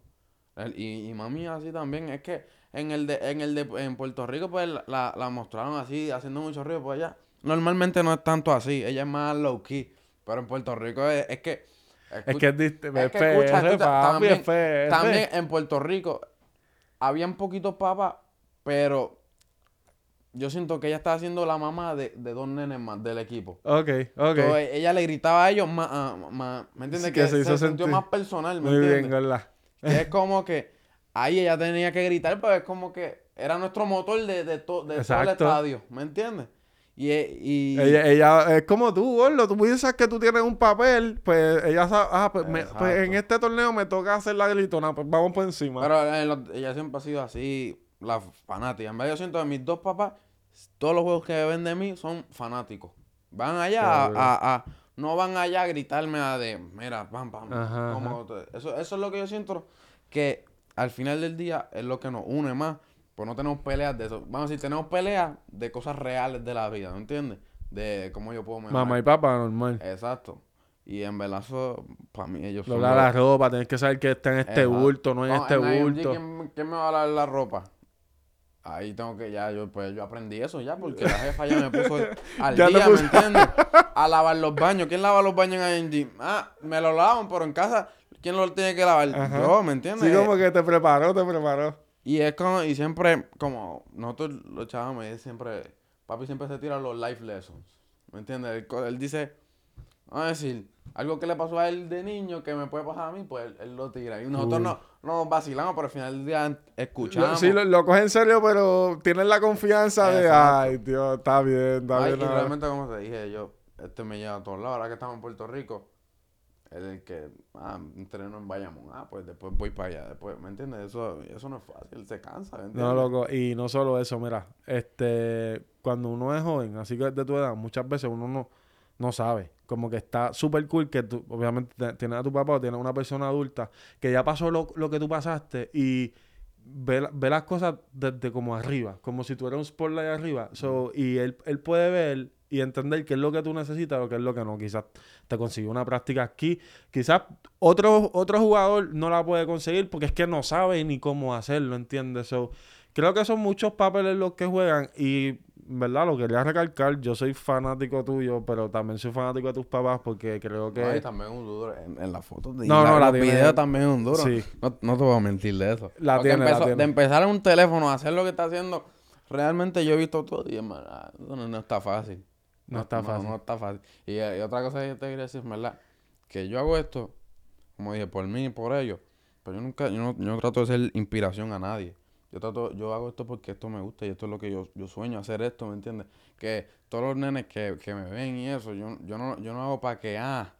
S1: Y, y mami así también, es que en el de, en el de, en Puerto Rico, pues, la, la mostraron así, haciendo mucho ruido, pues allá. Normalmente no es tanto así, ella es más low key, pero en Puerto Rico es, es que...
S3: Es que es,
S1: que escucha, también- también en Puerto Rico habían poquitos papas, pero yo siento que ella estaba haciendo la mamá de, de dos nenes más del equipo.
S3: Ok, ok.
S1: So, e- ella le gritaba a ellos más, ah, más ¿me entiendes?
S3: Sí,
S1: que,
S3: que se
S1: se, sintió más personal, ¿me
S3: Muy bien,
S1: entiendes?
S3: ¿verdad?
S1: Que es como que ahí ella tenía que gritar, pero es como que era nuestro motor de, de, to- de todo el estadio, ¿me entiendes? Y, e- y
S3: Ella, ella es como tú, gordo. Tú piensas que tú tienes un papel, pues ella sabe, ah, pues, me- pues en este torneo me toca hacer la gritona, pues vamos por encima.
S1: Pero los- ella siempre ha sido así, la fanática. En verdad, yo siento que mis dos papás, todos los juegos que ven de mí son fanáticos. Van allá a,
S3: Cabrón.
S1: a- a- No van allá a gritarme a de, mira, pam, pam.
S3: Ajá,
S1: como Eso, eso es lo que yo siento que al final del día es lo que nos une más. Pues no tenemos peleas de eso. Vamos a decir, tenemos peleas de cosas reales de la vida, ¿me entiendes? De cómo yo puedo mejorar.
S3: Mamá y papá, normal.
S1: Exacto. Y en verdad, eso, para mí, ellos son
S3: Doblar la ropa, tienes que saber que está en este
S1: Exacto.
S3: bulto, no en
S1: No,
S3: este
S1: en IMG,
S3: bulto.
S1: ¿quién, quién me va a lavar la ropa? Ahí tengo que ya, yo pues yo aprendí eso ya, porque la jefa ya me puso al
S3: Ya te
S1: día,
S3: puso-
S1: ¿me entiendes? A lavar los baños. ¿Quién lava los baños en IMG? Ah, me lo lavan, pero en casa, ¿quién lo tiene que lavar?
S3: Ajá.
S1: Yo, ¿me entiendes?
S3: Sí, como que te preparó, te preparó.
S1: Y es como, y siempre, como nosotros los chavos, siempre, papi siempre se tira los life lessons. ¿Me entiendes? Él, él dice, vamos a decir, algo que le pasó a él de niño que me puede pasar a mí, pues él, él lo tira. Y nosotros
S3: Cool.
S1: no, no nos vacilamos, pero al final del día escuchamos.
S3: Sí, lo, lo coges en serio, pero tienes la confianza de, ay, Dios, está bien, está
S1: Ay,
S3: bien.
S1: y
S3: ahora".
S1: realmente, como te dije, yo, este me lleva a todos lados. Ahora que estamos en Puerto Rico, el que, ah, entreno en Bayamón, ah, pues después voy para allá, después, ¿me entiendes? Eso, eso no es fácil, se cansa, ¿me entiendes?
S3: No, loco, y no solo eso, mira, este, cuando uno es joven, así que de tu edad, muchas veces uno no, no sabe. Como que está súper cool que tú, obviamente, te- tienes a tu papá o tienes una persona adulta que ya pasó lo, lo que tú pasaste y ve, ve las cosas desde como arriba, como si tú eras un spotlight arriba. So, y él, él puede ver y entender qué es lo que tú necesitas o qué es lo que no. Quizás te consiguió una práctica aquí. Quizás otro, otro jugador no la puede conseguir porque es que no sabe ni cómo hacerlo, ¿entiendes? So, creo que son muchos papeles los que juegan y, ¿verdad? Lo quería recalcar. Yo soy fanático tuyo, pero también soy fanático de tus papás porque creo que...
S1: No, y también un duro en, en las fotos de
S3: No, no, la tiene-
S1: videos también es un duro.
S3: Sí.
S1: No, no te voy a mentir de eso.
S3: La tiene, la.
S1: De empezar en un teléfono a hacer lo que está haciendo, realmente yo he visto todo y eso no, no está fácil.
S3: No está fácil.
S1: No, está fácil. Y, y otra cosa que te quería decir, ¿verdad? Que yo hago esto, como dije, por mí y por ellos. Pero yo nunca, yo no, yo no trato de ser inspiración a nadie. Yo trato, yo hago esto porque esto me gusta y esto es lo que yo, yo sueño hacer esto, ¿me entiendes? Que todos los nenes que, que me ven y eso, yo, yo no, yo no hago para que, ah,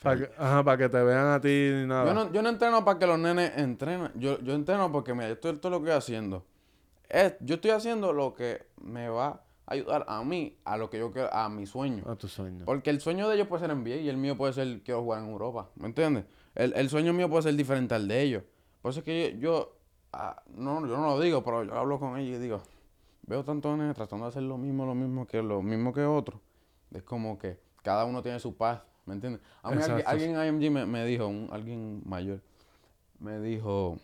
S3: que, ajá, para que te vean a ti ni nada.
S1: yo no, yo no entreno para que los nenes entrenen. Yo, yo entreno porque, mira, esto, esto es lo que estoy haciendo. Es, yo estoy haciendo lo que me va ayudar a mí, a lo que yo quiero, a mi sueño.
S3: A tu sueño.
S1: Porque el sueño de ellos puede ser NBA y el mío puede ser quiero jugar en Europa. ¿Me entiendes? El, el sueño mío puede ser diferente al de ellos. Por eso es que yo, yo, ah, no, yo no lo digo, pero yo hablo con ellos y digo, veo tantos nenes tratando de hacer lo mismo, lo mismo que lo mismo que otros. Es como que cada uno tiene su paz, ¿me entiendes? A mí alguien,
S3: Exacto.
S1: alguien en IMG me, me dijo, un, alguien mayor, me dijo,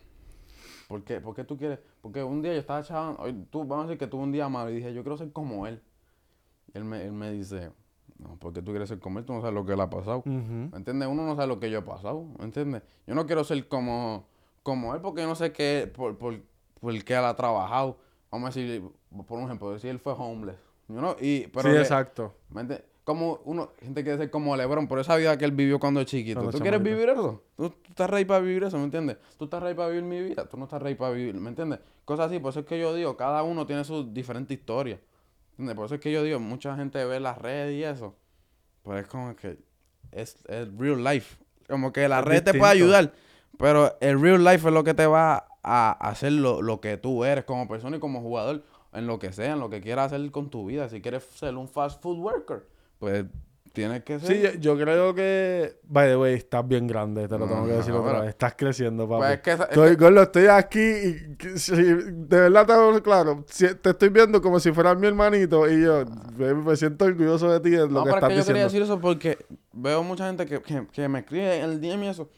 S1: ¿por qué, ¿por qué tú quieres? Porque un día yo estaba chavando, hoy tú, vamos a decir que tuve un día malo y dije, yo quiero ser como él. Y él me, él me dice, no, porque tú quieres ser como él, tú no sabes lo que él ha pasado.
S3: Ujú.
S1: ¿Me entiendes? Uno no sabe lo que yo he pasado, ¿me entiendes? Yo no quiero ser como, como él porque yo no sé qué, por, por, por qué él ha trabajado. Vamos a decir, por un ejemplo, si él fue homeless. Yo no, y, pero
S3: sí,
S1: le-
S3: exacto.
S1: ¿me entiendes? Como uno, gente quiere ser como LeBron, por esa vida que él vivió cuando es chiquito.
S3: Cuando
S1: ¿Tú quieres vivir eso? ¿Tú, tú estás rey para vivir eso, ¿me entiendes? Tú estás rey para vivir mi vida, tú no estás rey para vivir, ¿me entiendes? Cosas así, por eso es que yo digo, cada uno tiene su diferente historia. ¿Entiendes? Por eso es que yo digo, mucha gente ve las redes y eso. Pues es como que es, es real life. Como que la
S3: Es
S1: red te puede ayudar, pero el real life es lo que te va a hacer lo, lo que tú eres como persona y como jugador, en lo que sea, en lo que quieras hacer con tu vida. Si quieres ser un fast food worker, pues tienes que ser.
S3: Sí, yo, yo creo que. By the way, estás bien grande, te lo
S1: No,
S3: tengo que
S1: no,
S3: decir otra
S1: pero-
S3: vez. Estás creciendo, papi.
S1: Pues es que esa- es
S3: Estoy, Gordo, estoy aquí y que- si- de verdad te claro. si- te estoy viendo como si fueras mi hermanito y yo me, me siento orgulloso de ti de lo
S1: no,
S3: que estás
S1: que yo quería
S3: diciendo.
S1: decir eso porque veo mucha gente que, que, que me escribe en el DM y eso.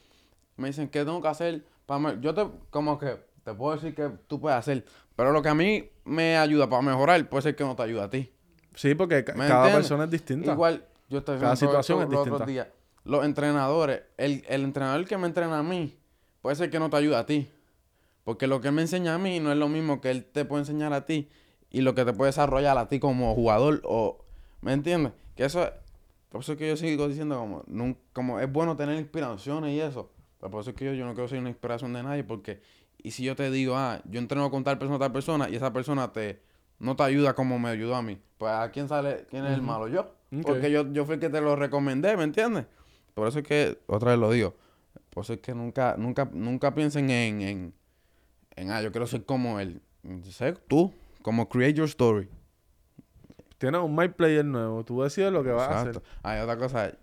S1: Me dicen, ¿qué tengo que hacer? Para me-?" Yo te, como que, te puedo decir que tú puedes hacer. Pero lo que a mí me ayuda para mejorar puede ser que no te ayuda a ti.
S3: Sí, porque ca-
S1: ¿Me
S3: cada
S1: entiendes?
S3: persona es distinta.
S1: Igual, yo estoy
S3: Cada situación
S1: esto
S3: es
S1: otros
S3: distinta.
S1: días. Los entrenadores, el, el entrenador que me entrena a mí, puede ser que no te ayude a ti. Porque lo que él me enseña a mí no es lo mismo que él te puede enseñar a ti y lo que te puede desarrollar a ti como jugador. o ¿Me entiendes? Que eso es- Por eso es que yo sigo diciendo como, como es bueno tener inspiraciones y eso. Pero por eso es que yo, yo no quiero ser una inspiración de nadie porque... Y si yo te digo, ah, yo entreno con tal persona, tal persona, y esa persona te no te ayuda como me ayudó a mí, pues ¿a quién sale? ¿Quién es el malo? Yo. Porque yo, yo fui el que te lo recomendé, ¿me entiendes? Por eso es que, otra vez lo digo, por eso es que nunca, nunca, nunca piensen en, en, en, ah, yo quiero ser como él. Sé tú, como create your story.
S3: Tienes un My Player nuevo. Tú decides lo que vas a hacer.
S1: Hay otra cosa,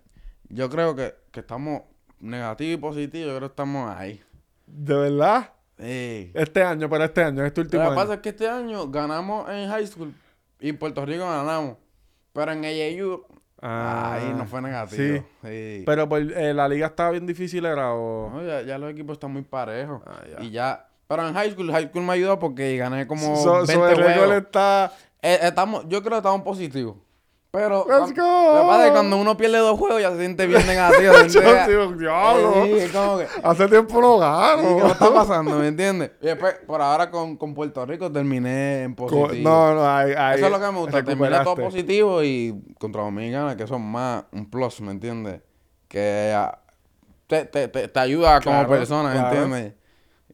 S1: yo creo que, que estamos negativo y positivo, yo creo que estamos ahí.
S3: ¿De verdad? Este año, para este año, este último
S1: Lo que
S3: año.
S1: pasa es que este año ganamos en high school y Puerto Rico ganamos. Pero en AAU,
S3: Ah,
S1: ahí no fue negativo.
S3: Sí.
S1: Sí.
S3: Pero por, eh, la liga estaba bien difícil, era o...
S1: No, ya, ya los equipos están muy parejos.
S3: Ah, ya.
S1: Y ya. Pero en high school, high school me ayudó porque gané como
S3: So-
S1: 20
S3: so el récord
S1: juegos.
S3: está...
S1: Eh, estamos, yo creo que estamos positivos. Pero.
S3: Let's
S1: cuan-
S3: go.
S1: Lo que pasa es que cuando uno pierde dos juegos ya se siente bien negativo.
S3: diablo.
S1: Sí, como que.
S3: Hace tiempo no
S1: ¿y ¿Qué
S3: gano.
S1: está pasando? ¿Me entiendes? Y después, por ahora con, con Puerto Rico terminé en
S3: Co-
S1: positivo.
S3: No, no, ahí, ahí
S1: Eso es lo que me gusta. Terminé todo positivo y contra Dominicana, que son más un plus, ¿me entiendes? Que ah, te, te, te, te ayuda como persona, ¿me
S3: claro.
S1: entiendes?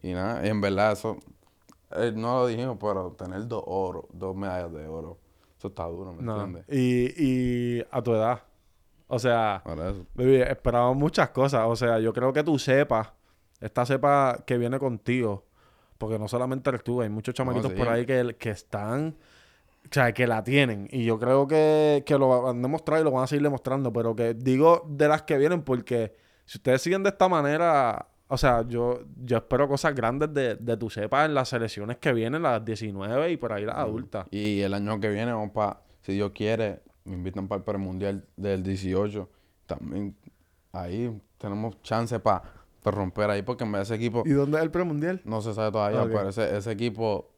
S1: Y nada, y en verdad eso, eh, no lo dijimos, pero tener dos oro, dos medallas de oro, eso está duro, ¿me
S3: No.
S1: entiendes?
S3: Y, y a tu edad, O sea, baby, esperamos muchas cosas. O sea, yo creo que tú sepas, esta cepa que viene contigo, porque no solamente eres tú, hay muchos chamaquitos
S1: sí.
S3: por ahí que, que están, o sea, que la tienen. Y yo creo que, que lo han demostrado y lo van a seguir demostrando. Pero que digo de las que vienen porque si ustedes siguen de esta manera, o sea, yo, yo espero cosas grandes de, de tu cepa en las selecciones que vienen, las 19 y por ahí las adultas.
S1: Y el año que viene vamos para, si Dios quiere, me invitan para el premundial del 18. También ahí tenemos chance para romper ahí porque en vez de ese equipo
S3: ¿Y dónde es el premundial?
S1: no se sabe todavía,
S3: Ok.
S1: pero ese, ese equipo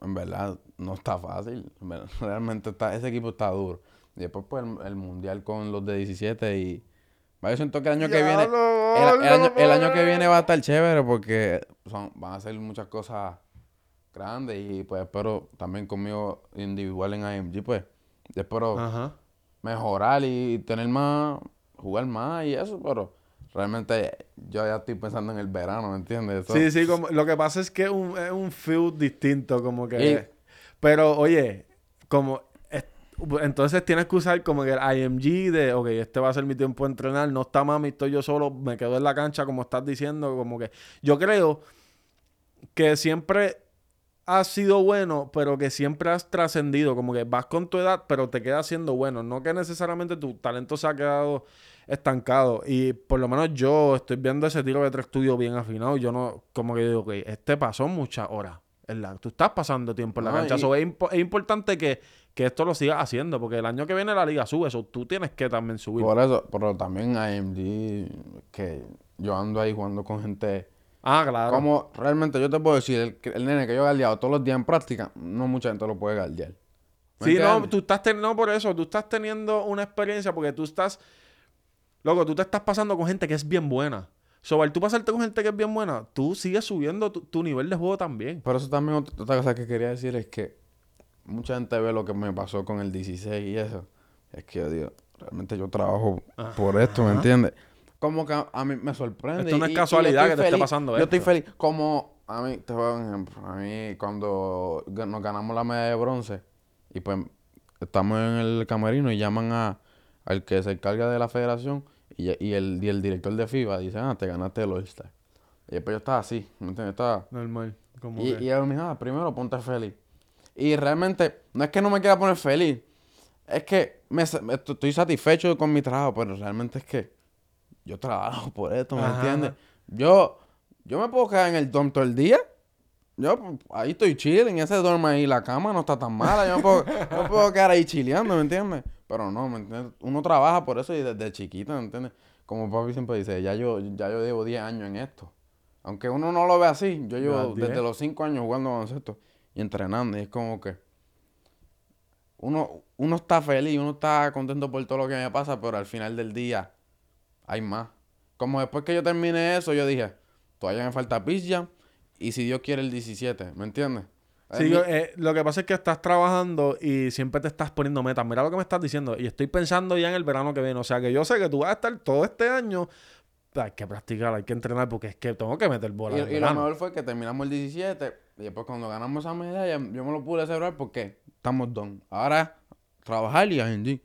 S1: en verdad no está fácil. En verdad, Realmente está, ese equipo está duro. Y después pues el, el mundial con los de 17 y yo siento que el año que viene el, el año, el año que viene va a estar chévere porque son, van a hacer muchas cosas grandes y pues espero también conmigo individual en AMG pues yo espero
S3: Ajá.
S1: mejorar y tener más, jugar más y eso, pero realmente yo ya estoy pensando en el verano, ¿me entiendes? Eso-
S3: Sí, sí, como, lo que pasa es que es un, es un feel distinto, como que...
S1: Y-
S3: Pero, oye, como... es- entonces tienes que usar como que el IMG de, ok, este va a ser mi tiempo de entrenar, no está mami, estoy yo solo, me quedo en la cancha, como estás diciendo, como que... Yo creo que siempre has sido bueno, pero que siempre has trascendido, como que vas con tu edad, pero te quedas siendo bueno, no que necesariamente tu talento se ha quedado estancado. Y por lo menos yo estoy viendo ese tiro de tres estudios bien afinado. Yo no, como que digo, ok, este pasó muchas horas. Tú estás pasando tiempo en la
S1: No,
S3: cancha.
S1: y-
S3: So, es, impo- es importante que, que esto lo sigas haciendo, porque el año que viene la liga sube, eso tú tienes que también subir.
S1: Por eso, pero también AMG, que yo ando ahí jugando con gente...
S3: Ah, claro.
S1: Como realmente yo te puedo decir, el, el nene que yo he galdeado todos los días en práctica, no mucha gente lo puede galdear. ¿Me
S3: Sí, no, tú estás teniendo, no por eso, tú estás teniendo una experiencia porque tú estás, loco, tú te estás pasando con gente que es bien buena. Sobre tú pasarte con gente que es bien buena, tú sigues subiendo tu, tu nivel de juego también.
S1: Pero eso también otra cosa que quería decir es que mucha gente ve lo que me pasó con el 16 y eso. Es que yo digo, realmente yo trabajo por esto, ¿me entiendes? Como que a, a mí me sorprende.
S3: Esto no es
S1: y- yo
S3: casualidad
S1: estoy
S3: que te esté pasando
S1: Yo estoy
S3: esto.
S1: feliz. Como a mí, te voy a dar un ejemplo. A mí, cuando nos ganamos la medalla de bronce y pues estamos en el camerino y llaman a, al que se encarga de la federación y, y el, y el director de FIBA dice, ah, te ganaste el All-Star. Y después yo estaba así, ¿me entiendes? Estaba...
S3: Normal. Como
S1: Y,
S3: que-
S1: y él me dijo, ah, primero ponte feliz. Y realmente, no es que no me quiera poner feliz, es que me, estoy satisfecho con mi trabajo, pero realmente es que yo trabajo por esto, ¿me
S3: Ajá.
S1: entiendes? Yo, yo me puedo quedar en el dorm todo el día. Yo ahí estoy chilling, ese dorm ahí, la cama no está tan mala, yo me puedo, yo me puedo quedar ahí chileando, ¿me entiendes? Pero no, ¿me entiendes? Uno trabaja por eso y desde chiquito, ¿me entiendes? Como papi siempre dice, ya yo, ya yo llevo 10 años en esto. Aunque uno no lo ve así, yo llevo
S3: Llevas 10.
S1: desde los 5 años jugando baloncesto y entrenando. Y es como que uno, uno está feliz, uno está contento por todo lo que me pasa, pero al final del día hay más. Como después que yo terminé eso, yo dije, todavía me falta pizza y si Dios quiere el 17, ¿me entiendes?
S3: Sí, yo, eh, lo que pasa es que estás trabajando y siempre te estás poniendo metas. Mira lo que me estás diciendo. Y estoy pensando ya en el verano que viene. O sea que yo sé que tú vas a estar todo este año. Hay que practicar, hay que entrenar porque es que tengo que meter bola.
S1: y, y lo mejor fue que terminamos el 17 y después cuando ganamos esa medalla yo me lo pude celebrar porque estamos done. Ahora trabajar y ING.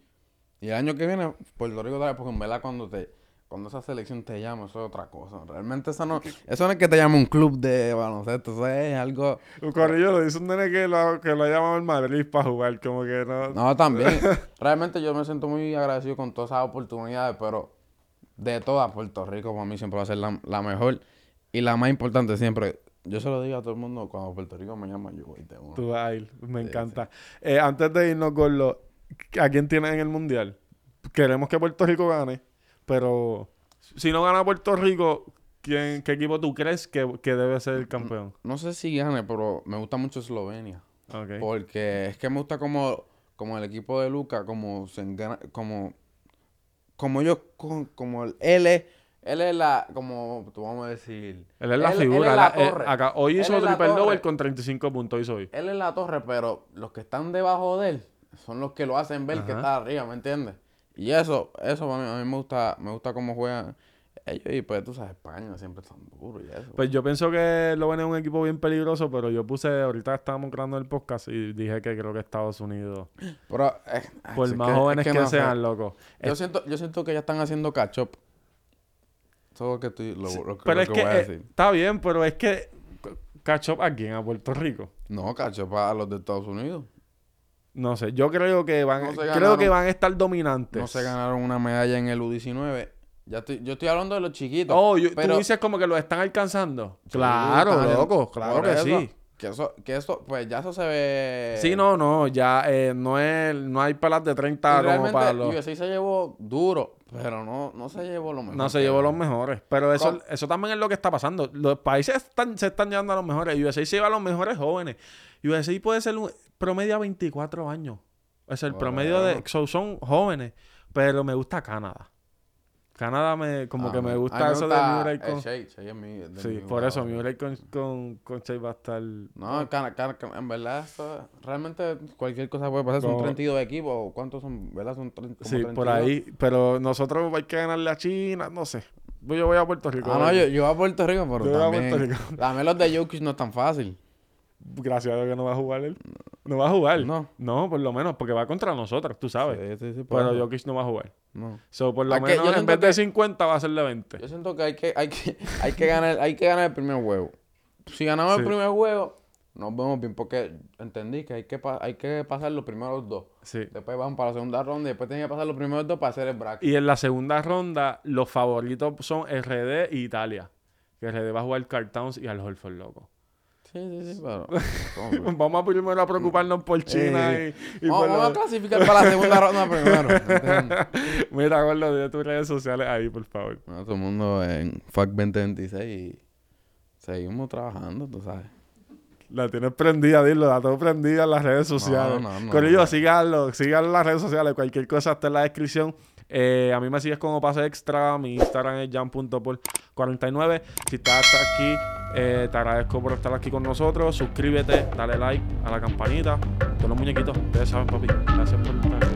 S1: Y el año que viene Puerto Rico otra vez porque en verdad cuando te cuando esa selección te llama eso es otra cosa. Realmente eso no eso no es que te llame un club de baloncesto, eso es algo
S3: Un corrillo lo dice un nene que lo, que lo ha llamado el Madrid para jugar. Como que no.
S1: No, también. Realmente yo me siento muy agradecido con todas esas oportunidades, pero de todas, Puerto Rico para mí siempre va a ser la, la mejor y la más importante siempre. Yo se lo digo a todo el mundo, cuando Puerto Rico me llama, yo voy de uno.
S3: Tú vas a ir. Me
S1: Sí,
S3: encanta. Eh, antes de irnos, Gordo, ¿a quién tienes en el mundial? Queremos que Puerto Rico gane, pero si no gana Puerto Rico, ¿quién, ¿qué equipo tú crees que, que debe ser el campeón?
S1: No sé si gane, pero me gusta mucho Eslovenia. Porque es que me gusta como, como el equipo de Luca, como se engana- como, como con- como el- él es, él es la, como, tú vamos a decir.
S3: Él es la
S1: él-
S3: figura.
S1: Él es
S3: la- eh,
S1: torre.
S3: acá, hoy hizo triple double con 35 puntos. Hizo hoy.
S1: Él es la torre, pero los que están debajo de él son los que lo hacen ver que está arriba, ¿me entiendes? Y eso, eso a mí, a mí me gusta, me gusta cómo juegan Ellos, y pues tú sabes, España siempre están duros y eso.
S3: Pues yo pienso que Eslovenia es un equipo bien peligroso, pero yo puse, ahorita estábamos grabando el podcast y dije que creo que Estados Unidos,
S1: Pero, eh, ay,
S3: por más
S1: que-
S3: jóvenes
S1: es
S3: que,
S1: no
S3: sean, loco.
S1: Yo
S3: Es-
S1: siento, yo siento que ya están haciendo catch up. Es lo que estoy, lo, lo
S3: pero
S1: lo
S3: es
S1: que
S3: que
S1: voy a
S3: eh, está bien, pero es que catch up a quién, a Puerto Rico.
S1: No, catch up a los de Estados Unidos.
S3: No sé, yo creo que van,
S1: No
S3: creo
S1: ganaron-
S3: que van a estar dominantes.
S1: No se ganaron una medalla en el U19. Ya estoy, yo estoy hablando de los chiquitos.
S3: Oh, yo-
S1: pero-
S3: tú dices como que lo están alcanzando.
S1: Sí,
S3: claro,
S1: están
S3: loco, claro que
S1: eso,
S3: sí.
S1: Que eso, que eso, pues ya eso se ve.
S3: Sí, no, no, ya eh, no es, no hay pelas de
S1: Y
S3: 30 como para los...
S1: USA se llevó duro, pero no, no se llevó lo mejor.
S3: No se llevó los mejores. Pero eso,
S1: ¿Cómo?
S3: eso también es lo que está pasando. Los países están, se están llevando a los mejores. USA se lleva a los mejores jóvenes. USA puede ser un promedio a 24 años. Es el promedio de... so- son jóvenes. Pero me gusta Canadá. Canadá me... Como
S1: Ah,
S3: que me gusta eso de Murray con...
S1: Shea, Shea es mi- de
S3: Sí,
S1: mi
S3: por eso. Murray con, con, con Shea va a estar...
S1: No, Cana- Cana- en verdad, realmente cualquier cosa puede pasar. Son
S3: No.
S1: 32 equipos. ¿Cuántos son? ¿Verdad? Son 30, como
S3: Sí, por
S1: 32.
S3: ahí. Pero nosotros hay que ganarle a China. No sé. Yo voy a Puerto Rico.
S1: Ah, no, yo, yo voy a Puerto Rico, pero
S3: Yo voy a
S1: también...
S3: Puerto Rico.
S1: También los de Jokic no es tan fácil.
S3: Gracias a Dios que no va a jugar él. No va a jugar.
S1: No.
S3: No, por lo menos, porque va contra nosotros, tú sabes.
S1: Sí, sí, sí,
S3: Pero
S1: eso.
S3: Jokic no va a jugar.
S1: No.
S3: So, por lo menos
S1: yo
S3: en
S1: siento
S3: vez de
S1: que-
S3: 50 va a ser de 20.
S1: Yo siento que hay que, hay que, hay que ganar, hay que ganar el primer juego. Si ganamos
S3: Sí.
S1: el primer juego, nos vemos bien, porque entendí que hay que, pa- hay que pasar los primeros dos.
S3: Sí.
S1: Después vamos para la segunda ronda y después tienen que pasar los primeros dos para hacer el bracket.
S3: Y en la segunda ronda, los favoritos son RD y Italia. Que RD va a jugar Carl Towns y al Holford, loco.
S1: Sí, sí, sí, pero...
S3: Vamos a primero a preocuparnos por China
S1: Eh,
S3: y, y
S1: vamos,
S3: por
S1: vamos a clasificar para la segunda ronda primero.
S3: Mira, Gordo, de tus redes sociales ahí, por favor.
S1: Bueno, todo el mundo en FAC 2026 y seguimos trabajando, tú sabes.
S3: La tienes prendida, dilo, la tengo prendida en las redes sociales.
S1: no, no, no.
S3: síganlo, síganlo en las redes sociales. Cualquier cosa está en la descripción. Eh, a mí me sigues como pase extra. Mi Instagram es jam.por49. Si estás hasta aquí, eh, te agradezco por estar aquí con nosotros. Suscríbete, dale like a la campanita. Todos los muñequitos, ustedes saben, papi. Gracias por estar